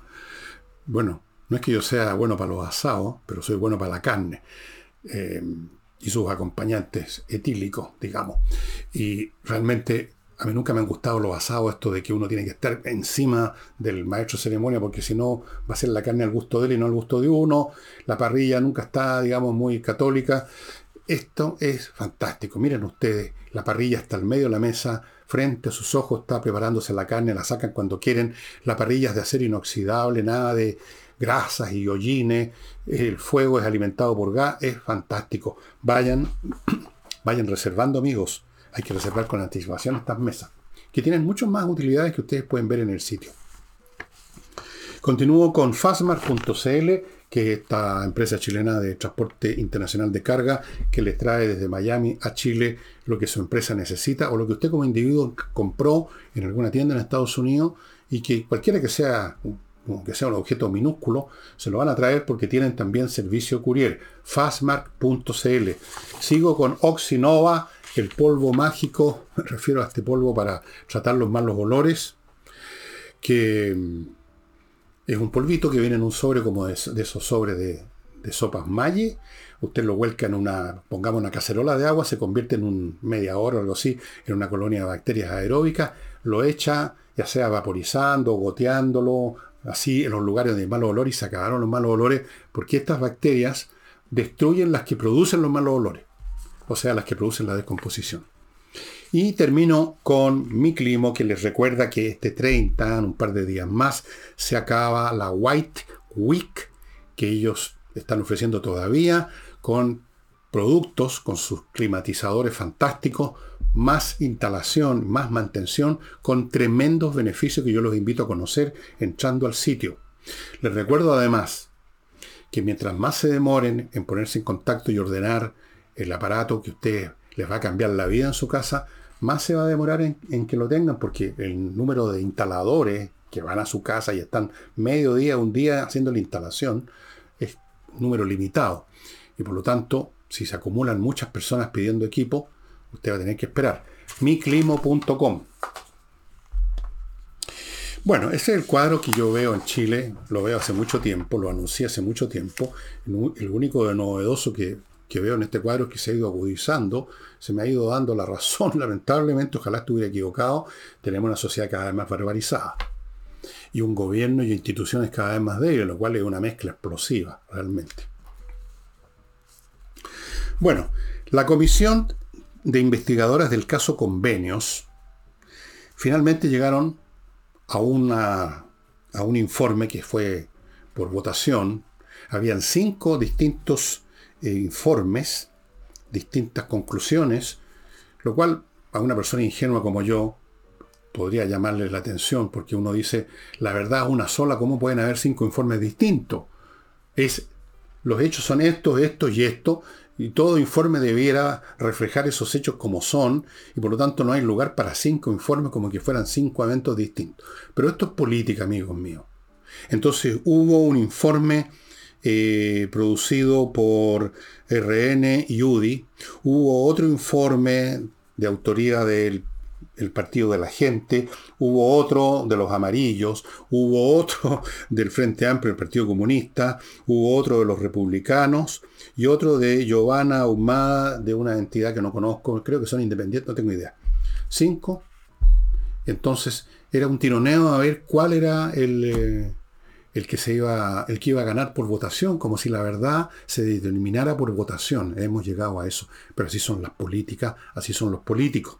Bueno, No es que yo sea bueno para los asados, pero soy bueno para la carne. Eh, y sus acompañantes etílicos, digamos. Y realmente a mí nunca me han gustado los asados, esto de que uno tiene que estar encima del maestro ceremonia, porque si no va a ser la carne al gusto de él y no al gusto de uno. La parrilla nunca está, digamos, muy católica. Esto es fantástico. Miren ustedes, la parrilla está al medio de la mesa, frente sus ojos está preparándose la carne, la sacan cuando quieren. La parrilla es de acero inoxidable, nada de grasas y hollines. El fuego es alimentado por gas, es fantástico. Vayan, <clears throat> vayan reservando, amigos. Hay que reservar con anticipación estas mesas, que tienen muchas más utilidades que ustedes pueden ver en el sitio. Continúo con fastmark.cl, que es esta empresa chilena de transporte internacional de carga que les trae desde Miami a Chile lo que su empresa necesita o lo que usted como individuo compró en alguna tienda en Estados Unidos y que cualquiera que sea sea un objeto minúsculo, se lo van a traer porque tienen también servicio courier. Fastmark.cl. Sigo con Oxinova, el polvo mágico, <laughs> me refiero a este polvo para tratar los malos olores, que es un polvito que viene en un sobre como de, esos sobres de, sopas Maggi. Usted lo vuelca en una, pongamos una cacerola de agua, se convierte en un media hora o algo así, en una colonia de bacterias aeróbicas, lo echa ya sea vaporizando, goteándolo, así en los lugares de malos olores y se acabaron los malos olores, porque estas bacterias destruyen las que producen los malos olores, o sea, las que producen la descomposición. Y termino con mi clima que les recuerda que este 30, en un par de días más, se acaba la White Week, que ellos están ofreciendo todavía, con productos, con sus climatizadores fantásticos, más instalación, más mantención, con tremendos beneficios que yo los invito a conocer entrando al sitio. Les recuerdo además que mientras más se demoren en ponerse en contacto y ordenar el aparato que usted les va a cambiar la vida en su casa, más se va a demorar en, que lo tengan, porque el número de instaladores que van a su casa y están medio día, un día haciendo la instalación, es un número limitado. Y por lo tanto, si se acumulan muchas personas pidiendo equipo, Usted va a tener que esperar. miclimo.com. Bueno, ese es el cuadro que yo veo en Chile, lo veo hace mucho tiempo, lo anuncié hace mucho tiempo. El único de novedoso que, que veo en este cuadro es que se ha ido agudizando, se me ha ido dando la razón, <laughs> lamentablemente, ojalá estuviera equivocado, tenemos una sociedad cada vez más barbarizada. Y un gobierno y instituciones cada vez más débiles, lo cual es una mezcla explosiva, realmente. Bueno, la comisión de investigadoras del caso Convenios finalmente llegaron a, una, a un informe que fue por votación. Habían cinco distintos eh, informes, distintas conclusiones, lo cual a una persona ingenua como yo podría llamarle la atención, porque uno dice, la verdad una sola, ¿cómo pueden haber cinco informes distintos? Es, los hechos son estos, estos y estos, y todo informe debiera reflejar esos hechos como son, y por lo tanto no hay lugar para cinco informes como que fueran cinco eventos distintos. Pero esto es política, amigos míos. Entonces hubo un informe eh, producido por RN y UDI, hubo otro informe de autoría del el Partido de la Gente, hubo otro de los amarillos, hubo otro <laughs> del Frente Amplio, el Partido Comunista, hubo otro de los republicanos y otro de Giovanna Humada, de una entidad que no conozco, creo que son independientes, no tengo idea. Cinco. Entonces era un tironeo a ver cuál era el, eh, el que se iba, el que iba a ganar por votación, como si la verdad se determinara por votación. Hemos llegado a eso. Pero así son las políticas, así son los políticos.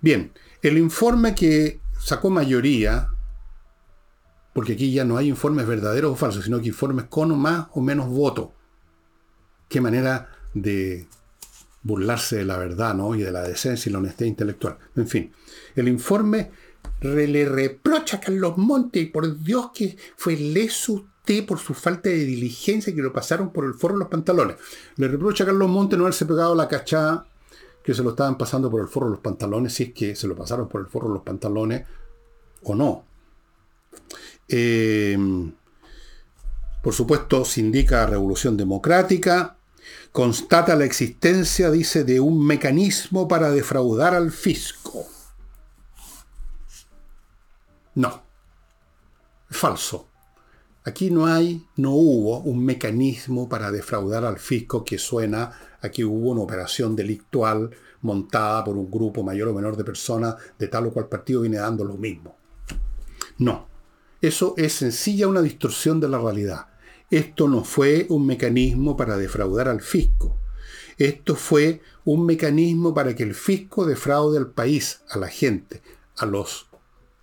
Bien, el informe que sacó mayoría, porque aquí ya no hay informes verdaderos o falsos, sino que informes con más o menos voto. Qué manera de burlarse de la verdad ¿no? y de la decencia y la honestidad intelectual. En fin, el informe le reprocha a Carlos Monte y por Dios que fue leso usted por su falta de diligencia que lo pasaron por el foro de los pantalones. Le reprocha a Carlos Monte no haberse pegado la cachada que se lo estaban pasando por el forro de los pantalones, si es que se lo pasaron por el forro de los pantalones o no. Eh, por supuesto, se indica revolución democrática, constata la existencia, dice, de un mecanismo para defraudar al fisco. No, falso. Aquí no hay, no hubo un mecanismo para defraudar al fisco que suena a que hubo una operación delictual montada por un grupo mayor o menor de personas de tal o cual partido viene dando lo mismo. No, eso es sencilla una distorsión de la realidad. Esto no fue un mecanismo para defraudar al fisco. Esto fue un mecanismo para que el fisco defraude al país, a la gente, a los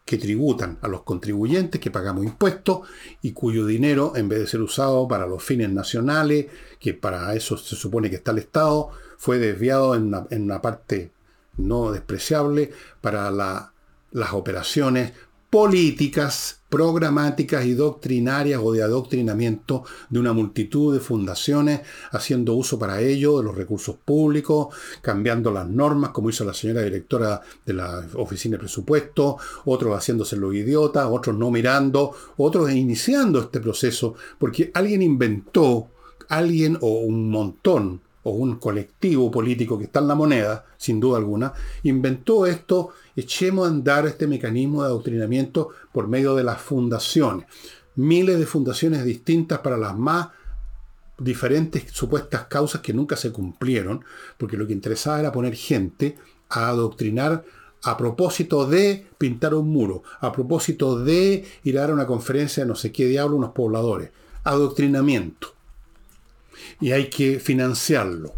que tributan a los contribuyentes que pagamos impuestos y cuyo dinero, en vez de ser usado para los fines nacionales, que para eso se supone que está el Estado, fue desviado en una, parte no despreciable para las operaciones políticas, programáticas y doctrinarias o de adoctrinamiento de una multitud de fundaciones, haciendo uso para ello de los recursos públicos, cambiando las normas, como hizo la señora directora de la Oficina de Presupuesto, otros haciéndose los idiotas, otros no mirando, otros iniciando este proceso, porque alguien inventó, alguien o un montón, o un colectivo político que está en la moneda, sin duda alguna, inventó esto, echemos a andar este mecanismo de adoctrinamiento por medio de las fundaciones. Miles de fundaciones distintas para las más diferentes supuestas causas que nunca se cumplieron, porque lo que interesaba era poner gente a adoctrinar a propósito de pintar un muro, a propósito de ir a dar una conferencia de no sé qué diablo unos pobladores. Adoctrinamiento y hay que financiarlo.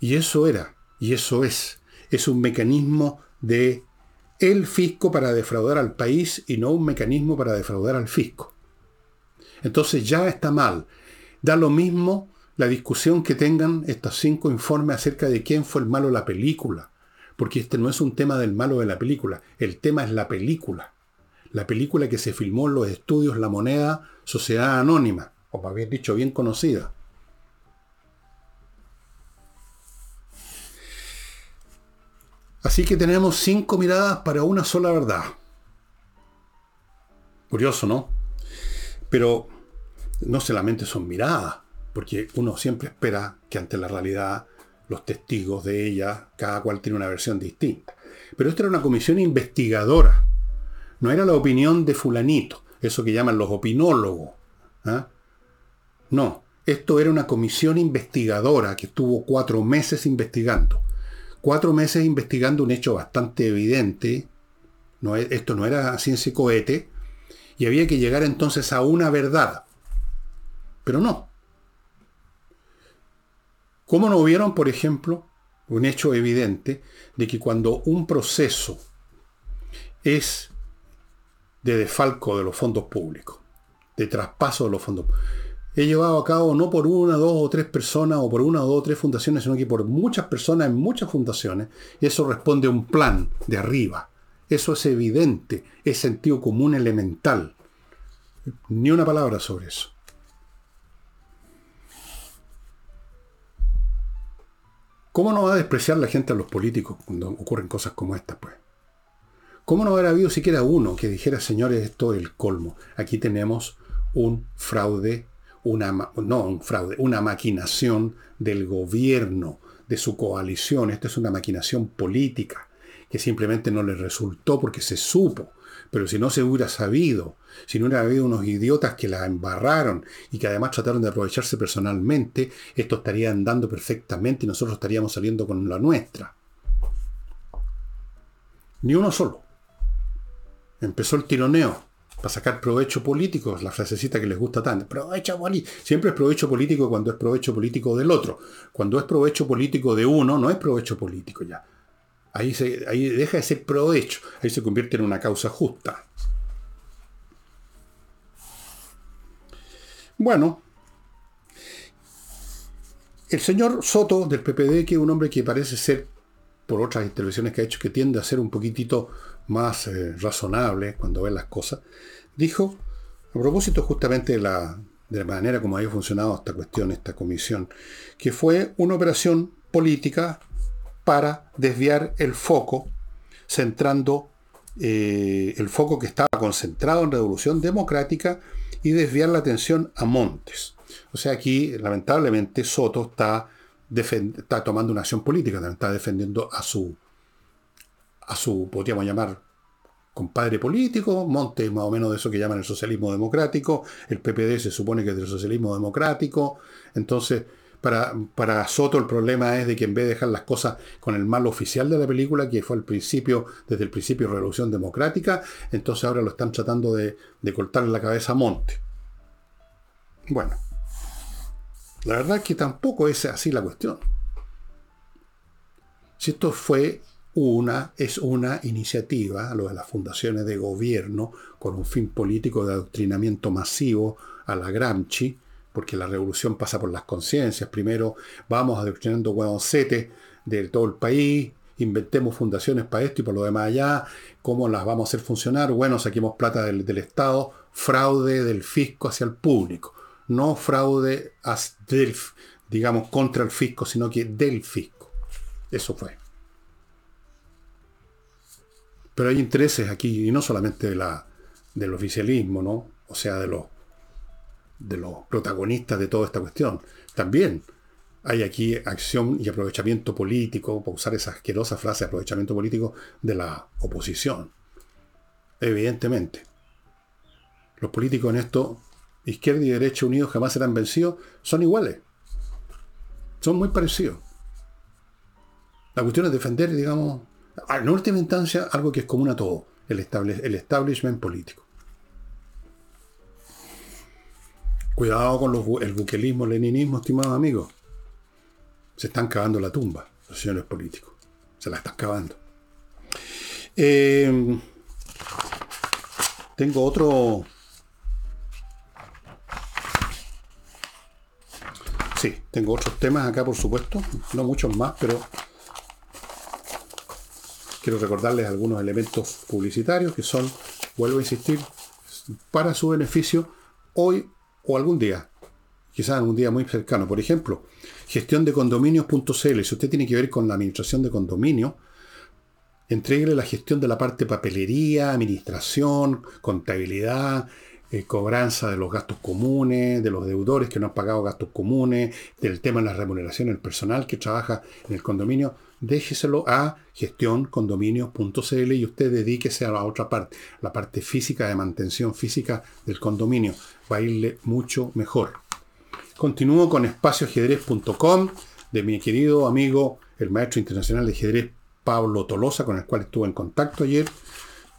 Y eso era, y eso es, es un mecanismo de el fisco para defraudar al país y no un mecanismo para defraudar al fisco. Entonces ya está mal. Da lo mismo la discusión que tengan estos cinco informes acerca de quién fue el malo de la película. Porque este no es un tema del malo de la película, el tema es la película. La película que se filmó en los estudios La Moneda, Sociedad Anónima, o más dicho, bien conocida. Así que tenemos cinco miradas para una sola verdad. Curioso, ¿no? Pero no solamente son miradas, porque uno siempre espera que ante la realidad los testigos de ella, cada cual tiene una versión distinta. Pero esta era una comisión investigadora. No era la opinión de fulanito, eso que llaman los opinólogos. ¿ah? No, esto era una comisión investigadora que estuvo cuatro meses investigando cuatro meses investigando un hecho bastante evidente, no, esto no era ciencia y cohete, y había que llegar entonces a una verdad. Pero no. ¿Cómo no vieron, por ejemplo, un hecho evidente de que cuando un proceso es de desfalco de los fondos públicos, de traspaso de los fondos públicos, he llevado a cabo no por una, dos o tres personas o por una, dos o tres fundaciones, sino que por muchas personas en muchas fundaciones. Eso responde a un plan de arriba. Eso es evidente, es sentido común elemental. Ni una palabra sobre eso. ¿Cómo no va a despreciar la gente a los políticos cuando ocurren cosas como estas, pues? ¿Cómo no habrá habido siquiera uno que dijera, señores, esto es el colmo? Aquí tenemos un fraude una, no un fraude, una maquinación del gobierno, de su coalición. Esto es una maquinación política que simplemente no le resultó porque se supo. Pero si no se hubiera sabido, si no hubiera habido unos idiotas que la embarraron y que además trataron de aprovecharse personalmente, esto estaría andando perfectamente y nosotros estaríamos saliendo con la nuestra. Ni uno solo. Empezó el tironeo para sacar provecho político, la frasecita que les gusta tanto. Provecho político. Siempre es provecho político cuando es provecho político del otro. Cuando es provecho político de uno, no es provecho político ya. Ahí, ahí deja de ser provecho. Ahí se convierte en una causa justa. Bueno, el señor Soto del PPD, que es un hombre que parece ser, por otras intervenciones que ha hecho, que tiende a ser un poquitito más eh, razonable cuando ve las cosas, dijo, a propósito justamente de la, de la manera como había funcionado esta cuestión, esta comisión, que fue una operación política para desviar el foco, centrando eh, el foco que estaba concentrado en Revolución Democrática y desviar la atención a Montes. O sea, aquí lamentablemente Soto está, está tomando una acción política, está defendiendo a su, a su, podríamos llamar, compadre político, monte más o menos de eso que llaman el socialismo democrático, el PPD se supone que es del socialismo democrático, entonces para, para, Soto el problema es de que en vez de dejar las cosas con el mal oficial de la película, que fue al principio, desde el principio Revolución Democrática, entonces ahora lo están tratando de, de cortarle la cabeza a Monte. Bueno, la verdad es que tampoco es así la cuestión. Si esto fue una, es una iniciativa, lo de las fundaciones de gobierno, con un fin político de adoctrinamiento masivo a la Gramsci, porque la revolución pasa por las conciencias. Primero vamos adoctrinando huevoncete de todo el país, inventemos fundaciones para esto y por lo demás allá, cómo las vamos a hacer funcionar. Bueno, saquemos plata del Estado, fraude del fisco hacia el público no fraude del, digamos, contra el fisco, sino que del fisco. Eso fue. Pero hay intereses aquí, y no solamente de la, del oficialismo, ¿no? O sea, de los, de los protagonistas de toda esta cuestión. También hay aquí acción y aprovechamiento político, para usar esa asquerosa frase, aprovechamiento político de la oposición. Evidentemente. Los políticos en esto izquierda y derecha unidos jamás serán vencidos, son iguales. Son muy parecidos. La cuestión es defender, digamos, en última instancia, algo que es común a todo, el, establishment político. Cuidado con el buquelismo, el leninismo, estimados amigos. Se están cavando la tumba, los señores políticos. Se la están cavando. Eh, tengo otro Sí, tengo otros temas acá, por supuesto, no muchos más, pero quiero recordarles algunos elementos publicitarios que son, vuelvo a insistir, para su beneficio hoy o algún día, quizás algún día muy cercano. Por ejemplo, gestión de condominios.cl. Si usted tiene que ver con la administración de condominio, entreguele la gestión de la parte papelería, administración, contabilidad, eh, cobranza de los gastos comunes, de los deudores que no han pagado gastos comunes, del tema de la remuneración del personal que trabaja en el condominio, déjeselo a gestioncondominios.cl y usted dedíquese a la otra parte, la parte física de mantención física del condominio. Va a irle mucho mejor. Continúo con espacioajedrez.com de mi querido amigo, el maestro internacional de ajedrez Pablo Tolosa, con el cual estuve en contacto ayer.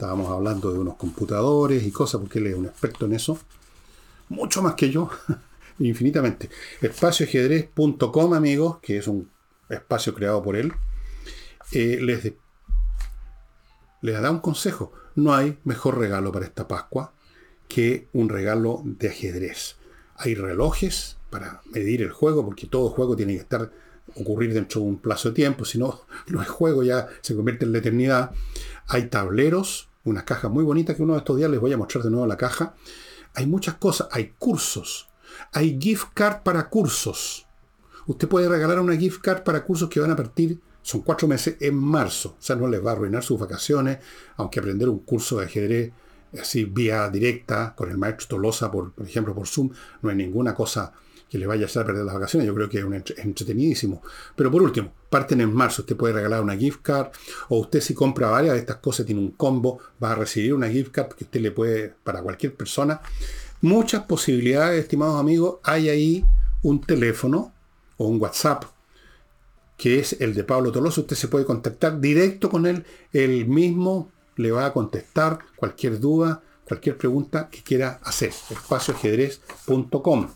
Estábamos hablando de unos computadores y cosas, porque él es un experto en eso. Mucho más que yo, <laughs> infinitamente. Espacioajedrez.com, amigos, que es un espacio creado por él, eh, les, les da un consejo. No hay mejor regalo para esta Pascua que un regalo de ajedrez. Hay relojes para medir el juego, porque todo juego tiene que estar ocurrir dentro de un plazo de tiempo, si no, <laughs> no es juego, ya se convierte en la eternidad. Hay tableros unas cajas muy bonitas que uno de estos días les voy a mostrar de nuevo la caja. Hay muchas cosas, hay cursos, hay gift card para cursos. Usted puede regalar una gift card para cursos que van a partir, son cuatro meses, en marzo. O sea, no les va a arruinar sus vacaciones, aunque aprender un curso de ajedrez así vía directa con el maestro Tolosa, por, por ejemplo, por Zoom, no hay ninguna cosa que le vaya a hacer perder las vacaciones. Yo creo que es, entretenidísimo. Pero por último, parten en marzo. Usted puede regalar una gift card. O usted si compra varias de estas cosas, tiene un combo, va a recibir una gift card que usted le puede, para cualquier persona. Muchas posibilidades, estimados amigos. Hay ahí un teléfono o un WhatsApp que es el de Pablo Toloso. Usted se puede contactar directo con él. Él mismo le va a contestar cualquier duda, cualquier pregunta que quiera hacer. Espacioajedrez.com.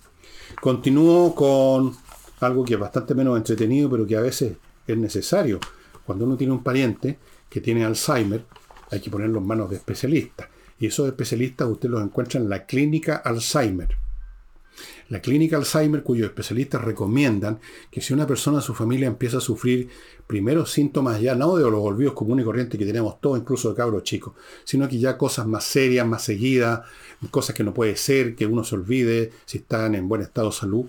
Continúo con algo que es bastante menos entretenido, pero que a veces es necesario. Cuando uno tiene un pariente que tiene Alzheimer, hay que ponerlo en manos de especialistas. Y esos especialistas usted los encuentra en la clínica Alzheimer. La clínica Alzheimer, cuyos especialistas recomiendan que si una persona de su familia empieza a sufrir primeros síntomas ya no de los olvidos comunes y corrientes que tenemos todos, incluso de cabros chicos, sino que ya cosas más serias, más seguidas, cosas que no puede ser, que uno se olvide si están en buen estado de salud.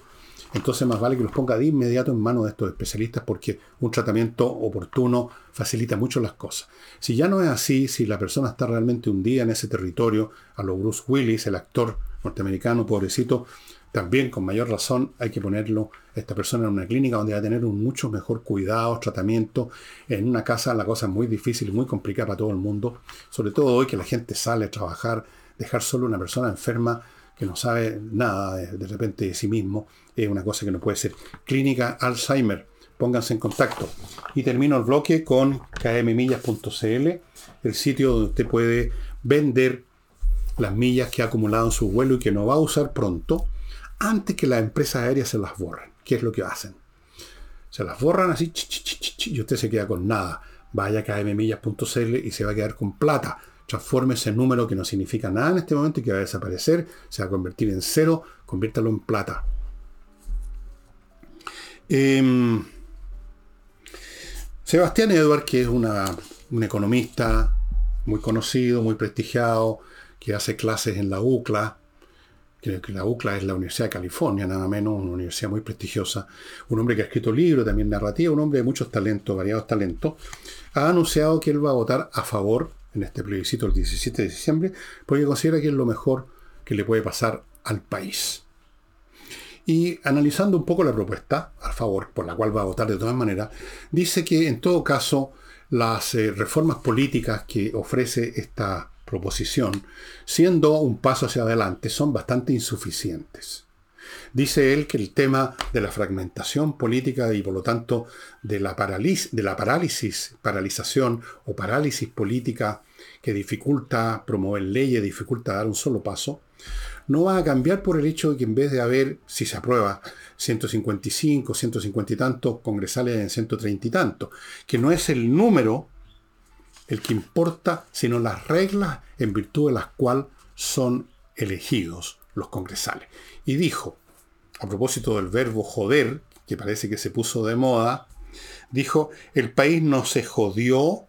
Entonces más vale que los ponga de inmediato en manos de estos especialistas porque un tratamiento oportuno facilita mucho las cosas. Si ya no es así, si la persona está realmente hundida en ese territorio, a lo Bruce Willis, el actor norteamericano, pobrecito, también con mayor razón hay que ponerlo esta persona en una clínica donde va a tener un mucho mejor cuidado, tratamiento. En una casa la cosa es muy difícil, muy complicada para todo el mundo, sobre todo hoy que la gente sale a trabajar, dejar solo una persona enferma que no sabe nada de, repente de sí mismo, es una cosa que no puede ser. Clínica Alzheimer, pónganse en contacto. Y termino el bloque con kmmillas.cl, el sitio donde usted puede vender las millas que ha acumulado en su vuelo y que no va a usar pronto antes que las empresas aéreas se las borren. ¿Qué es lo que hacen? Se las borran así y usted se queda con nada. Vaya a kmmillas.cl y se va a quedar con plata. Transforme ese número que no significa nada en este momento y que va a desaparecer, se va a convertir en cero, conviértalo en plata. Em, Sebastián Edward, que es un economista muy conocido, muy prestigiado, que hace clases en la UCLA, que la UCLA es la Universidad de California, nada menos, una universidad muy prestigiosa, un hombre que ha escrito libros, también narrativa, un hombre de muchos talentos, variados talentos, ha anunciado que él va a votar a favor en este plebiscito el 17 de diciembre, porque considera que es lo mejor que le puede pasar al país. Y analizando un poco la propuesta, a favor, por la cual va a votar de todas maneras, dice que en todo caso las eh, reformas políticas que ofrece esta proposición, siendo un paso hacia adelante, son bastante insuficientes. Dice él que el tema de la fragmentación política y por lo tanto de la, de la parálisis, paralización o parálisis política que dificulta promover leyes, dificulta dar un solo paso, no va a cambiar por el hecho de que en vez de haber, si se aprueba, 155, 150 y tantos congresales en 130 y tantos, que no es el número el que importa, sino las reglas en virtud de las cuales son elegidos los congresales. Y dijo, a propósito del verbo joder, que parece que se puso de moda, dijo, el país no se jodió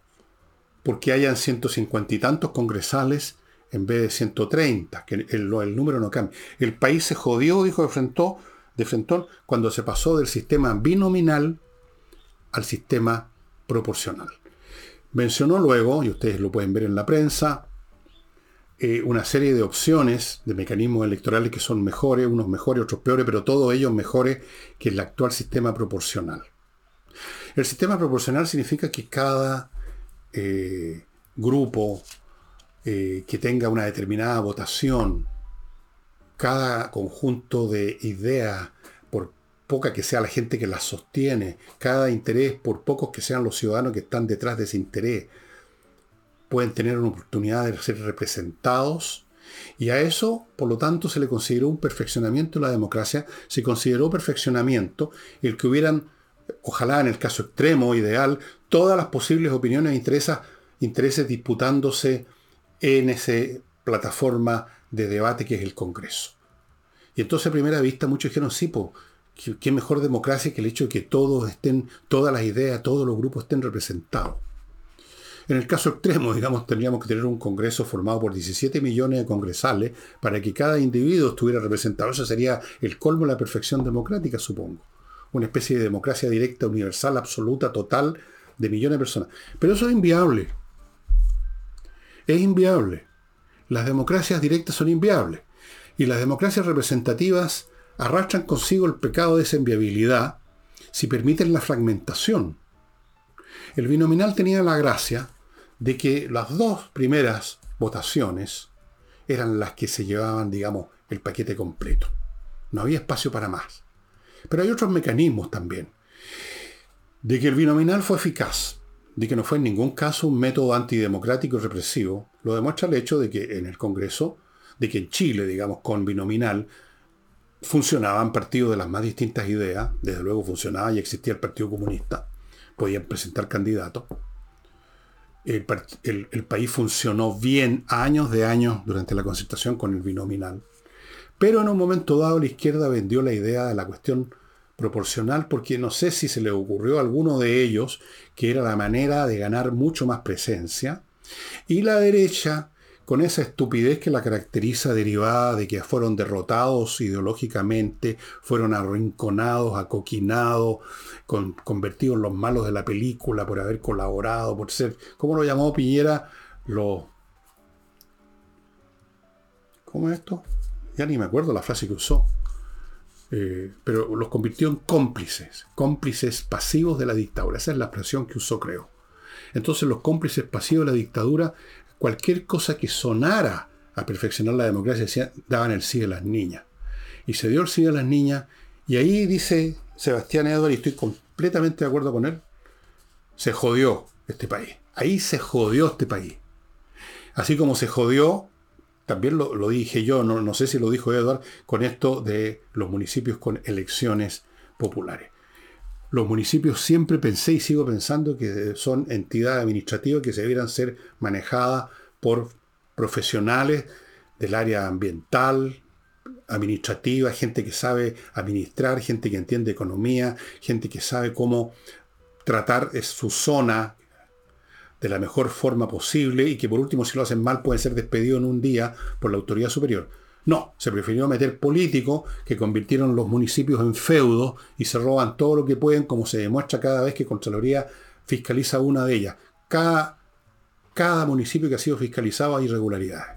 porque hayan 150 y tantos congresales en vez de 130, que el, número no cambia. El país se jodió, dijo de Frentón, cuando se pasó del sistema binominal al sistema proporcional. Mencionó luego, y ustedes lo pueden ver en la prensa, eh, una serie de opciones de mecanismos electorales que son mejores, unos mejores, otros peores, pero todos ellos mejores que el actual sistema proporcional. El sistema proporcional significa que cada eh, grupo eh, que tenga una determinada votación, cada conjunto de ideas poca que sea la gente que las sostiene, cada interés, por pocos que sean los ciudadanos que están detrás de ese interés, pueden tener una oportunidad de ser representados. Y a eso, por lo tanto, se le consideró un perfeccionamiento de la democracia, se consideró perfeccionamiento el que hubieran, ojalá en el caso extremo, ideal, todas las posibles opiniones e intereses, intereses disputándose en esa plataforma de debate que es el Congreso. Y entonces a primera vista muchos dijeron, sí, pues qué mejor democracia que el hecho de que todos estén, todas las ideas, todos los grupos estén representados. En el caso extremo, digamos, tendríamos que tener un Congreso formado por 17 millones de congresales para que cada individuo estuviera representado. Eso sería el colmo de la perfección democrática, supongo. Una especie de democracia directa, universal, absoluta, total, de millones de personas. Pero eso es inviable. Es inviable. Las democracias directas son inviables. Y las democracias representativas arrastran consigo el pecado de esa inviabilidad si permiten la fragmentación. El binominal tenía la gracia de que las dos primeras votaciones eran las que se llevaban, digamos, el paquete completo. No había espacio para más. Pero hay otros mecanismos también. De que el binominal fue eficaz, de que no fue en ningún caso un método antidemocrático y represivo, lo demuestra el hecho de que en el Congreso, de que en Chile, digamos, con binominal, funcionaban partidos de las más distintas ideas, desde luego funcionaba y existía el Partido Comunista, podían presentar candidatos. El, país funcionó bien años de años durante la concertación con el binominal. Pero en un momento dado la izquierda vendió la idea de la cuestión proporcional porque no sé si se le ocurrió a alguno de ellos que era la manera de ganar mucho más presencia. Y la derecha con esa estupidez que la caracteriza derivada de que fueron derrotados ideológicamente, fueron arrinconados, acoquinados, convertidos en los malos de la película por haber colaborado, por ser, ¿cómo lo llamó Piñera? Los... ¿Cómo es esto? Ya ni me acuerdo la frase que usó. eh, pero los convirtió en cómplices, cómplices pasivos de la dictadura. Esa es la expresión que usó, creo. Entonces los cómplices pasivos de la dictadura, cualquier cosa que sonara a perfeccionar la democracia, daban el sí de las niñas. Y se dio el sí de las niñas, y ahí dice Sebastián Edward, y estoy completamente de acuerdo con él, se jodió este país. Ahí se jodió este país. Así como se jodió, también lo, dije yo, no, no sé si lo dijo Edward, con esto de los municipios con elecciones populares. Los municipios siempre pensé y sigo pensando que son entidades administrativas que debieran ser manejadas por profesionales del área ambiental, administrativa, gente que sabe administrar, gente que entiende economía, gente que sabe cómo tratar su zona de la mejor forma posible y que por último si lo hacen mal pueden ser despedidos en un día por la autoridad superior. No, se prefirió meter políticos que convirtieron los municipios en feudos y se roban todo lo que pueden, como se demuestra cada vez que Contraloría fiscaliza una de ellas. Cada, cada municipio que ha sido fiscalizado hay irregularidades.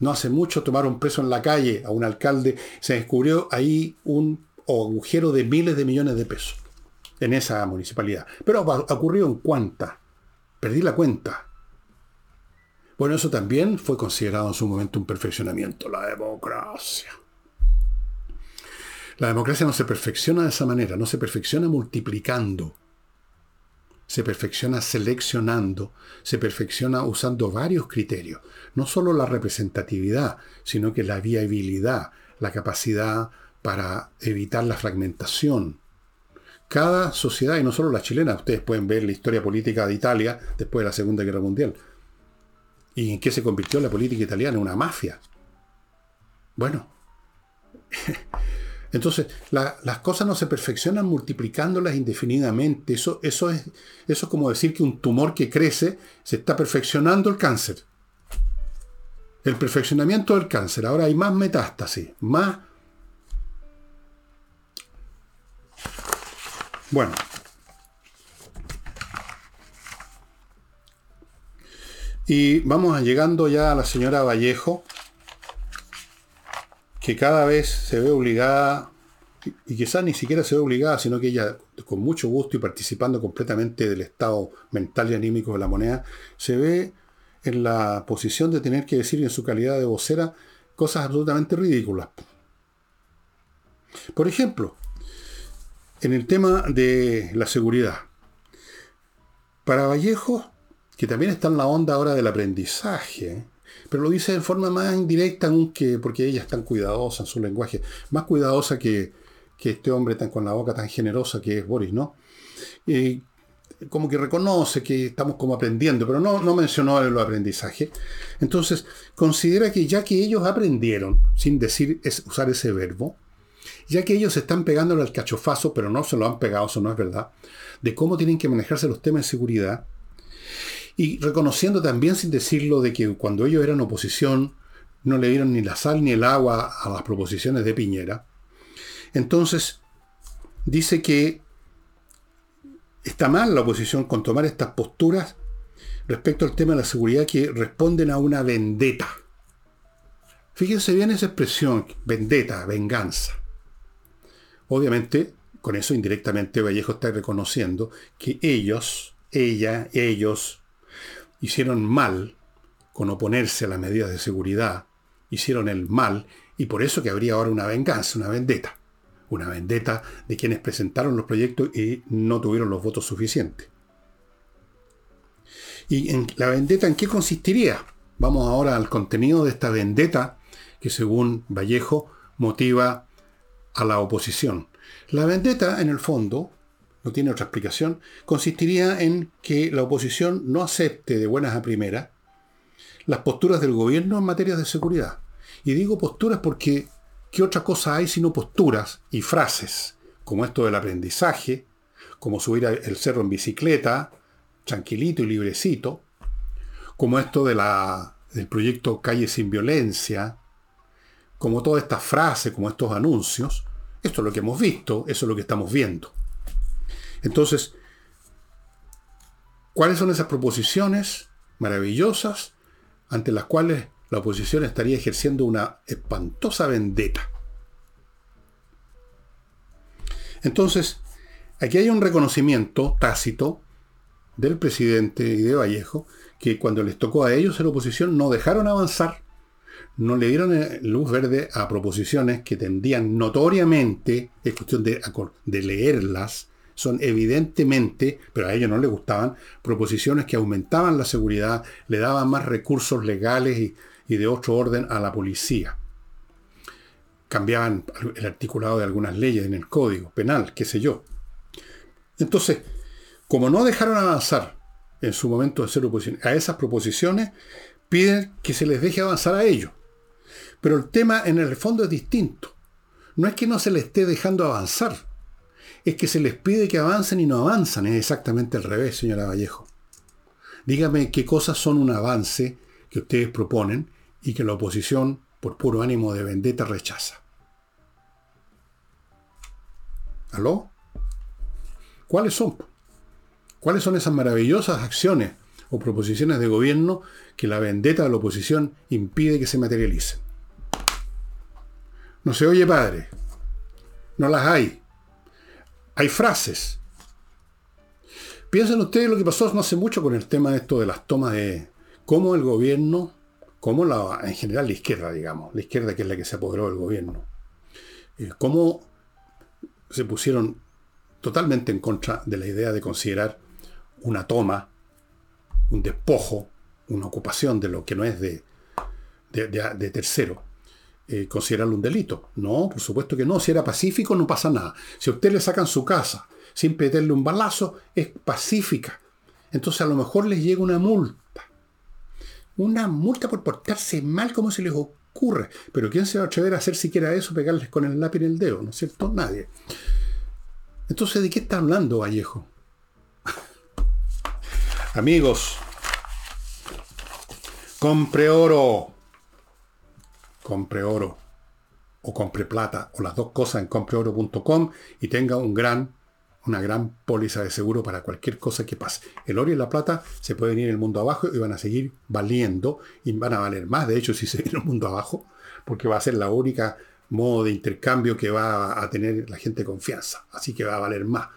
No hace mucho tomaron preso en la calle a un alcalde, se descubrió ahí un agujero de miles de millones de pesos en esa municipalidad. Pero ocurrió en cuánta. Perdí la cuenta. Bueno, eso también fue considerado en su momento un perfeccionamiento, la democracia. La democracia no se perfecciona de esa manera, no se perfecciona multiplicando, se perfecciona seleccionando, se perfecciona usando varios criterios, no solo la representatividad, sino que la viabilidad, la capacidad para evitar la fragmentación, cada sociedad, y no solo la chilena, ustedes pueden ver la historia política de Italia después de la Segunda Guerra Mundial. ¿Y en qué se convirtió la política italiana? Una mafia. Bueno. <laughs> Entonces, las cosas no se perfeccionan multiplicándolas indefinidamente. Eso, eso, es, eso es como decir que un tumor que crece se está perfeccionando el cáncer. El perfeccionamiento del cáncer. Ahora hay más metástasis, más Bueno. Y vamos llegando ya a la señora Vallejo, que cada vez se ve obligada, y quizás ni siquiera se ve obligada, sino que ella, con mucho gusto y participando completamente del estado mental y anímico de la moneda, se ve en la posición de tener que decir en su calidad de vocera cosas absolutamente ridículas. Por ejemplo, en el tema de la seguridad. Para Vallejo, que también está en la onda ahora del aprendizaje, pero lo dice de forma más indirecta, aunque porque ella es tan cuidadosa en su lenguaje, más cuidadosa que, este hombre tan con la boca tan generosa que es Boris, ¿no? Y como que reconoce que estamos como aprendiendo, pero no, no mencionó el aprendizaje. Entonces, considera que ya que ellos aprendieron, sin decir es, usar ese verbo, ya que ellos están pegándole al cachofazo, pero no se lo han pegado, eso no es verdad, de cómo tienen que manejarse los temas de seguridad, y reconociendo también, sin decirlo, de que cuando ellos eran oposición, no le dieron ni la sal ni el agua a las proposiciones de Piñera, entonces dice que está mal la oposición con tomar estas posturas respecto al tema de la seguridad que responden a una vendetta. Fíjense bien esa expresión, vendetta, venganza. Obviamente, con eso indirectamente Vallejo está reconociendo que ellos, ella, ellos, hicieron mal con oponerse a las medidas de seguridad, hicieron el mal y por eso que habría ahora una venganza, una vendetta. Una vendetta de quienes presentaron los proyectos y no tuvieron los votos suficientes. ¿Y en la vendetta en qué consistiría? Vamos ahora al contenido de esta vendetta que según Vallejo motiva a la oposición. La vendetta, en el fondo, no tiene otra explicación, consistiría en que la oposición no acepte de buenas a primeras las posturas del gobierno en materia de seguridad. Y digo posturas porque ¿qué otra cosa hay sino posturas y frases? Como esto del aprendizaje, como subir el cerro en bicicleta, tranquilito y librecito, como esto del proyecto Calle sin Violencia, como todas estas frases, como estos anuncios, esto es lo que hemos visto, eso es lo que estamos viendo. Entonces, ¿cuáles son esas proposiciones maravillosas ante las cuales la oposición estaría ejerciendo una espantosa vendetta? Entonces, aquí hay un reconocimiento tácito del presidente y de Vallejo, que cuando les tocó a ellos en la oposición no dejaron avanzar, no le dieron eh, luz verde a proposiciones que tendían notoriamente, es cuestión de, de leerlas, son evidentemente, pero a ellos no les gustaban, proposiciones que aumentaban la seguridad, le daban más recursos legales y, y de otro orden a la policía. Cambiaban el articulado de algunas leyes en el código penal, qué sé yo. Entonces, como no dejaron avanzar en su momento de ser oposición a esas proposiciones, piden que se les deje avanzar a ellos. Pero el tema en el fondo es distinto. No es que no se les esté dejando avanzar, es que se les pide que avancen y no avanzan. Es exactamente al revés, señora Vallejo. Dígame qué cosas son un avance que ustedes proponen y que la oposición, por puro ánimo de vendetta, rechaza. ¿Aló? ¿Cuáles son? ¿Cuáles son esas maravillosas acciones o proposiciones de gobierno que la vendetta de la oposición impide que se materialicen? No se oye padre. No las hay. Hay frases. Piensen ustedes lo que pasó no hace mucho con el tema de esto de las tomas de cómo el gobierno, cómo la, en general la izquierda, digamos, la izquierda que es la que se apoderó del gobierno, eh, cómo se pusieron totalmente en contra de la idea de considerar una toma, un despojo, una ocupación de lo que no es de, de, tercero, eh, considerarlo un delito. No, por supuesto que no. Si era pacífico, no pasa nada. Si a usted le sacan su casa sin pedirle un balazo, es pacífica. Entonces a lo mejor les llega una multa. Una multa por portarse mal como se les ocurre. Pero ¿quién se va a atrever a hacer siquiera eso, pegarles con el lápiz en el dedo? ¿No es cierto? Nadie. Entonces, ¿de qué está hablando Vallejo? <laughs> Amigos, compre oro. Compre oro. O compre plata. O las dos cosas en compreoro.com y tenga gran, una gran póliza de seguro para cualquier cosa que pase. El oro y la plata se pueden ir el mundo abajo y van a seguir valiendo y van a valer más, de hecho, si se viene el mundo abajo, porque va a ser la única modo de intercambio que va a tener la gente confianza. Así que va a valer más.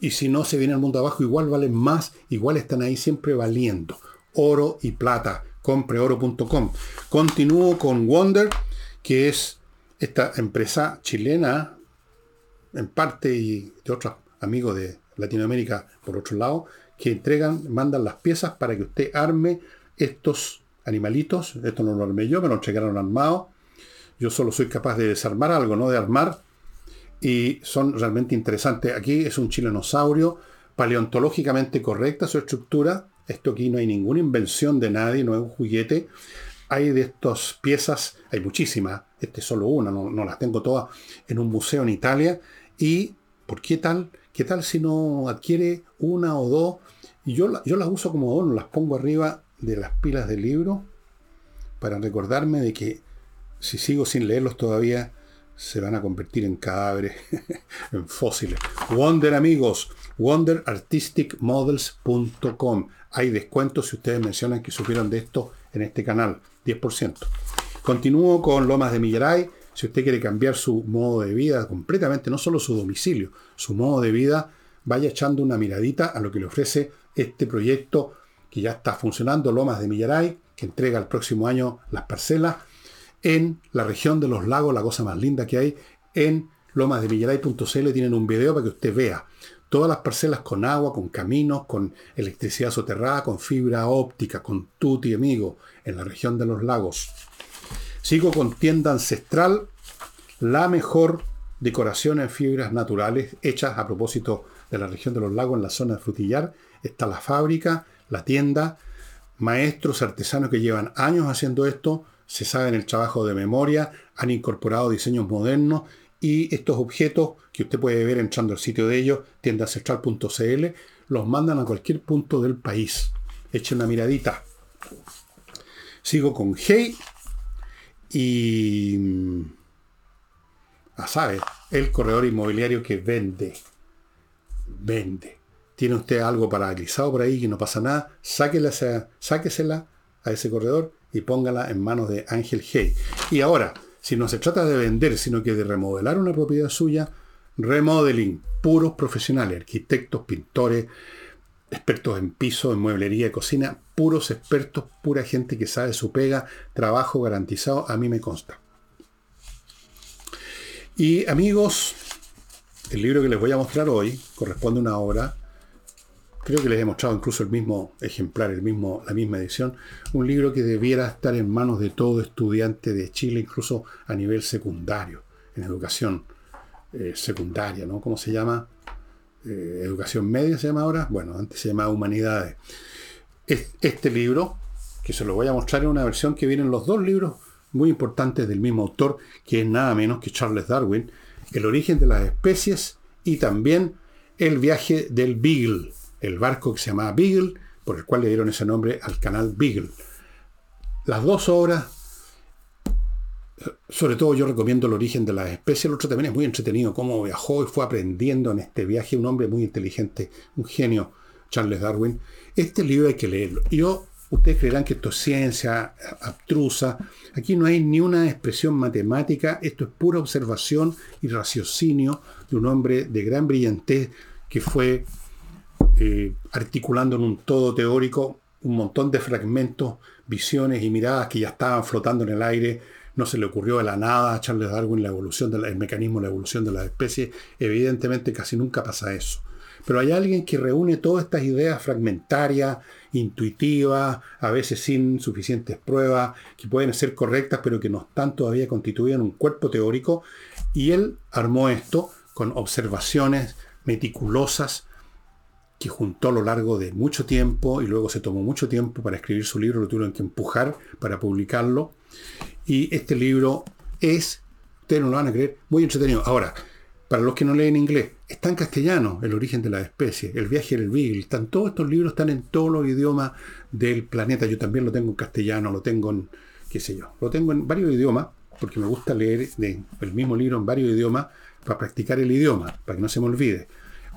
Y si no se viene al mundo abajo, igual valen más, igual están ahí siempre valiendo. Oro y plata. Compreoro.com. Continúo con Wonder, que es esta empresa chilena, en parte, y de otros amigos de Latinoamérica, por otro lado, que entregan, mandan las piezas para que usted arme estos animalitos. Esto no lo armé yo, me lo entregaron armado. Yo solo soy capaz de desarmar algo, no de armar y son realmente interesantes. Aquí es un chilenosaurio, paleontológicamente correcta su estructura. Esto aquí no hay ninguna invención de nadie, no es un juguete. Hay de estas piezas, hay muchísimas, este es solo una, no, las tengo todas, en un museo en Italia. ¿Y por qué tal? ¿Qué tal si no adquiere una o dos? Y yo, yo las uso como adorno, las pongo arriba de las pilas del libro para recordarme de que si sigo sin leerlos todavía, se van a convertir en cadáveres, <laughs> en fósiles. Wonder amigos, wonderartisticmodels.com. Hay descuentos si ustedes mencionan que supieron de esto en este canal, 10%. Continúo con Lomas de Millaray. Si usted quiere cambiar su modo de vida completamente, no solo su domicilio, su modo de vida, vaya echando una miradita a lo que le ofrece este proyecto que ya está funcionando, Lomas de Millaray, que entrega el próximo año las parcelas en la región de los lagos, la cosa más linda que hay, en lomasdemillaray.cl tienen un video para que usted vea todas las parcelas con agua, con caminos, con electricidad soterrada, con fibra óptica, con tuti amigo, en la región de los lagos. Sigo con tienda ancestral, la mejor decoración en fibras naturales hechas a propósito de la región de los lagos en la zona de Frutillar. Está la fábrica, la tienda, maestros artesanos que llevan años haciendo esto, se saben el trabajo de memoria, han incorporado diseños modernos y estos objetos que usted puede ver entrando al sitio de ellos, tiendaancestral.cl, los mandan a cualquier punto del país. Eche una miradita. Sigo con Hey y... Mm, ah, sabe, el corredor inmobiliario que vende. Vende. Tiene usted algo paralizado por ahí que no pasa nada, sáquesela a ese corredor y póngala en manos de Ángel Hey. Y ahora, si no se trata de vender, sino que de remodelar una propiedad suya, remodeling, puros profesionales, arquitectos, pintores, expertos en piso, en mueblería de cocina, puros expertos, pura gente que sabe su pega, trabajo garantizado, a mí me consta. Y amigos, el libro que les voy a mostrar hoy corresponde a una obra, creo que les he mostrado incluso el mismo ejemplar, la misma edición, un libro que debiera estar en manos de todo estudiante de Chile, incluso a nivel secundario, en educación eh, secundaria, ¿no? ¿Cómo se llama? Eh, educación media se llama ahora. Bueno, antes se llamaba Humanidades. Este libro, que se lo voy a mostrar en una versión que vienen los dos libros muy importantes del mismo autor, que es nada menos que Charles Darwin, El origen de las especies y también El viaje del Beagle, el barco que se llamaba Beagle, por el cual le dieron ese nombre al canal Beagle. Las dos obras, sobre todo yo recomiendo El origen de las especies, el otro también es muy entretenido, cómo viajó y fue aprendiendo en este viaje, un hombre muy inteligente, un genio, Charles Darwin. Este libro hay que leerlo. Yo Ustedes creerán que esto es ciencia abstrusa. Aquí no hay ni una expresión matemática. Esto es pura observación y raciocinio de un hombre de gran brillantez que fue eh, articulando en un todo teórico un montón de fragmentos, visiones y miradas que ya estaban flotando en el aire. No se le ocurrió de la nada a Charles Darwin la evolución del mecanismo de la evolución de las especies. Evidentemente casi nunca pasa eso. Pero hay alguien que reúne todas estas ideas fragmentarias, intuitivas, a veces sin suficientes pruebas, que pueden ser correctas, pero que no están todavía constituidas en un cuerpo teórico. Y él armó esto con observaciones meticulosas que juntó a lo largo de mucho tiempo y luego se tomó mucho tiempo para escribir su libro, lo tuvieron que empujar para publicarlo. Y este libro es, ustedes no lo van a creer, muy entretenido. Ahora, para los que no leen inglés, está en castellano, El origen de la especie, El viaje del Beagle, están todos estos libros, están en todos los idiomas del planeta. Yo también lo tengo en castellano, lo tengo en, qué sé yo, lo tengo en varios idiomas, porque me gusta leer el mismo libro en varios idiomas para practicar el idioma, para que no se me olvide.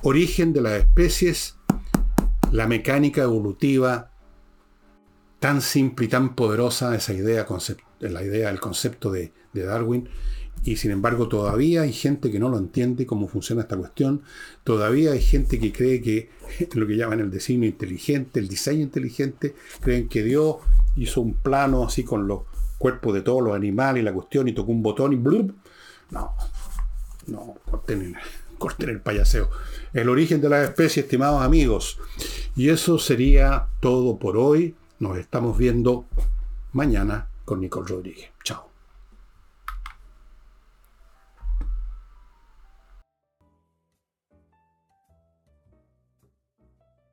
Origen de las especies, la mecánica evolutiva, tan simple y tan poderosa esa idea, la idea, el concepto de Darwin, y sin embargo todavía hay gente que no lo entiende cómo funciona esta cuestión. Todavía hay gente que cree que <laughs> lo que llaman el diseño inteligente, el diseño inteligente, creen que Dios hizo un plano así con los cuerpos de todos los animales y la cuestión y tocó un botón y blub. No, no, corten, corten el payaseo. El origen de la especie, estimados amigos. Y eso sería todo por hoy. Nos estamos viendo mañana con Nicole Rodríguez. Chao.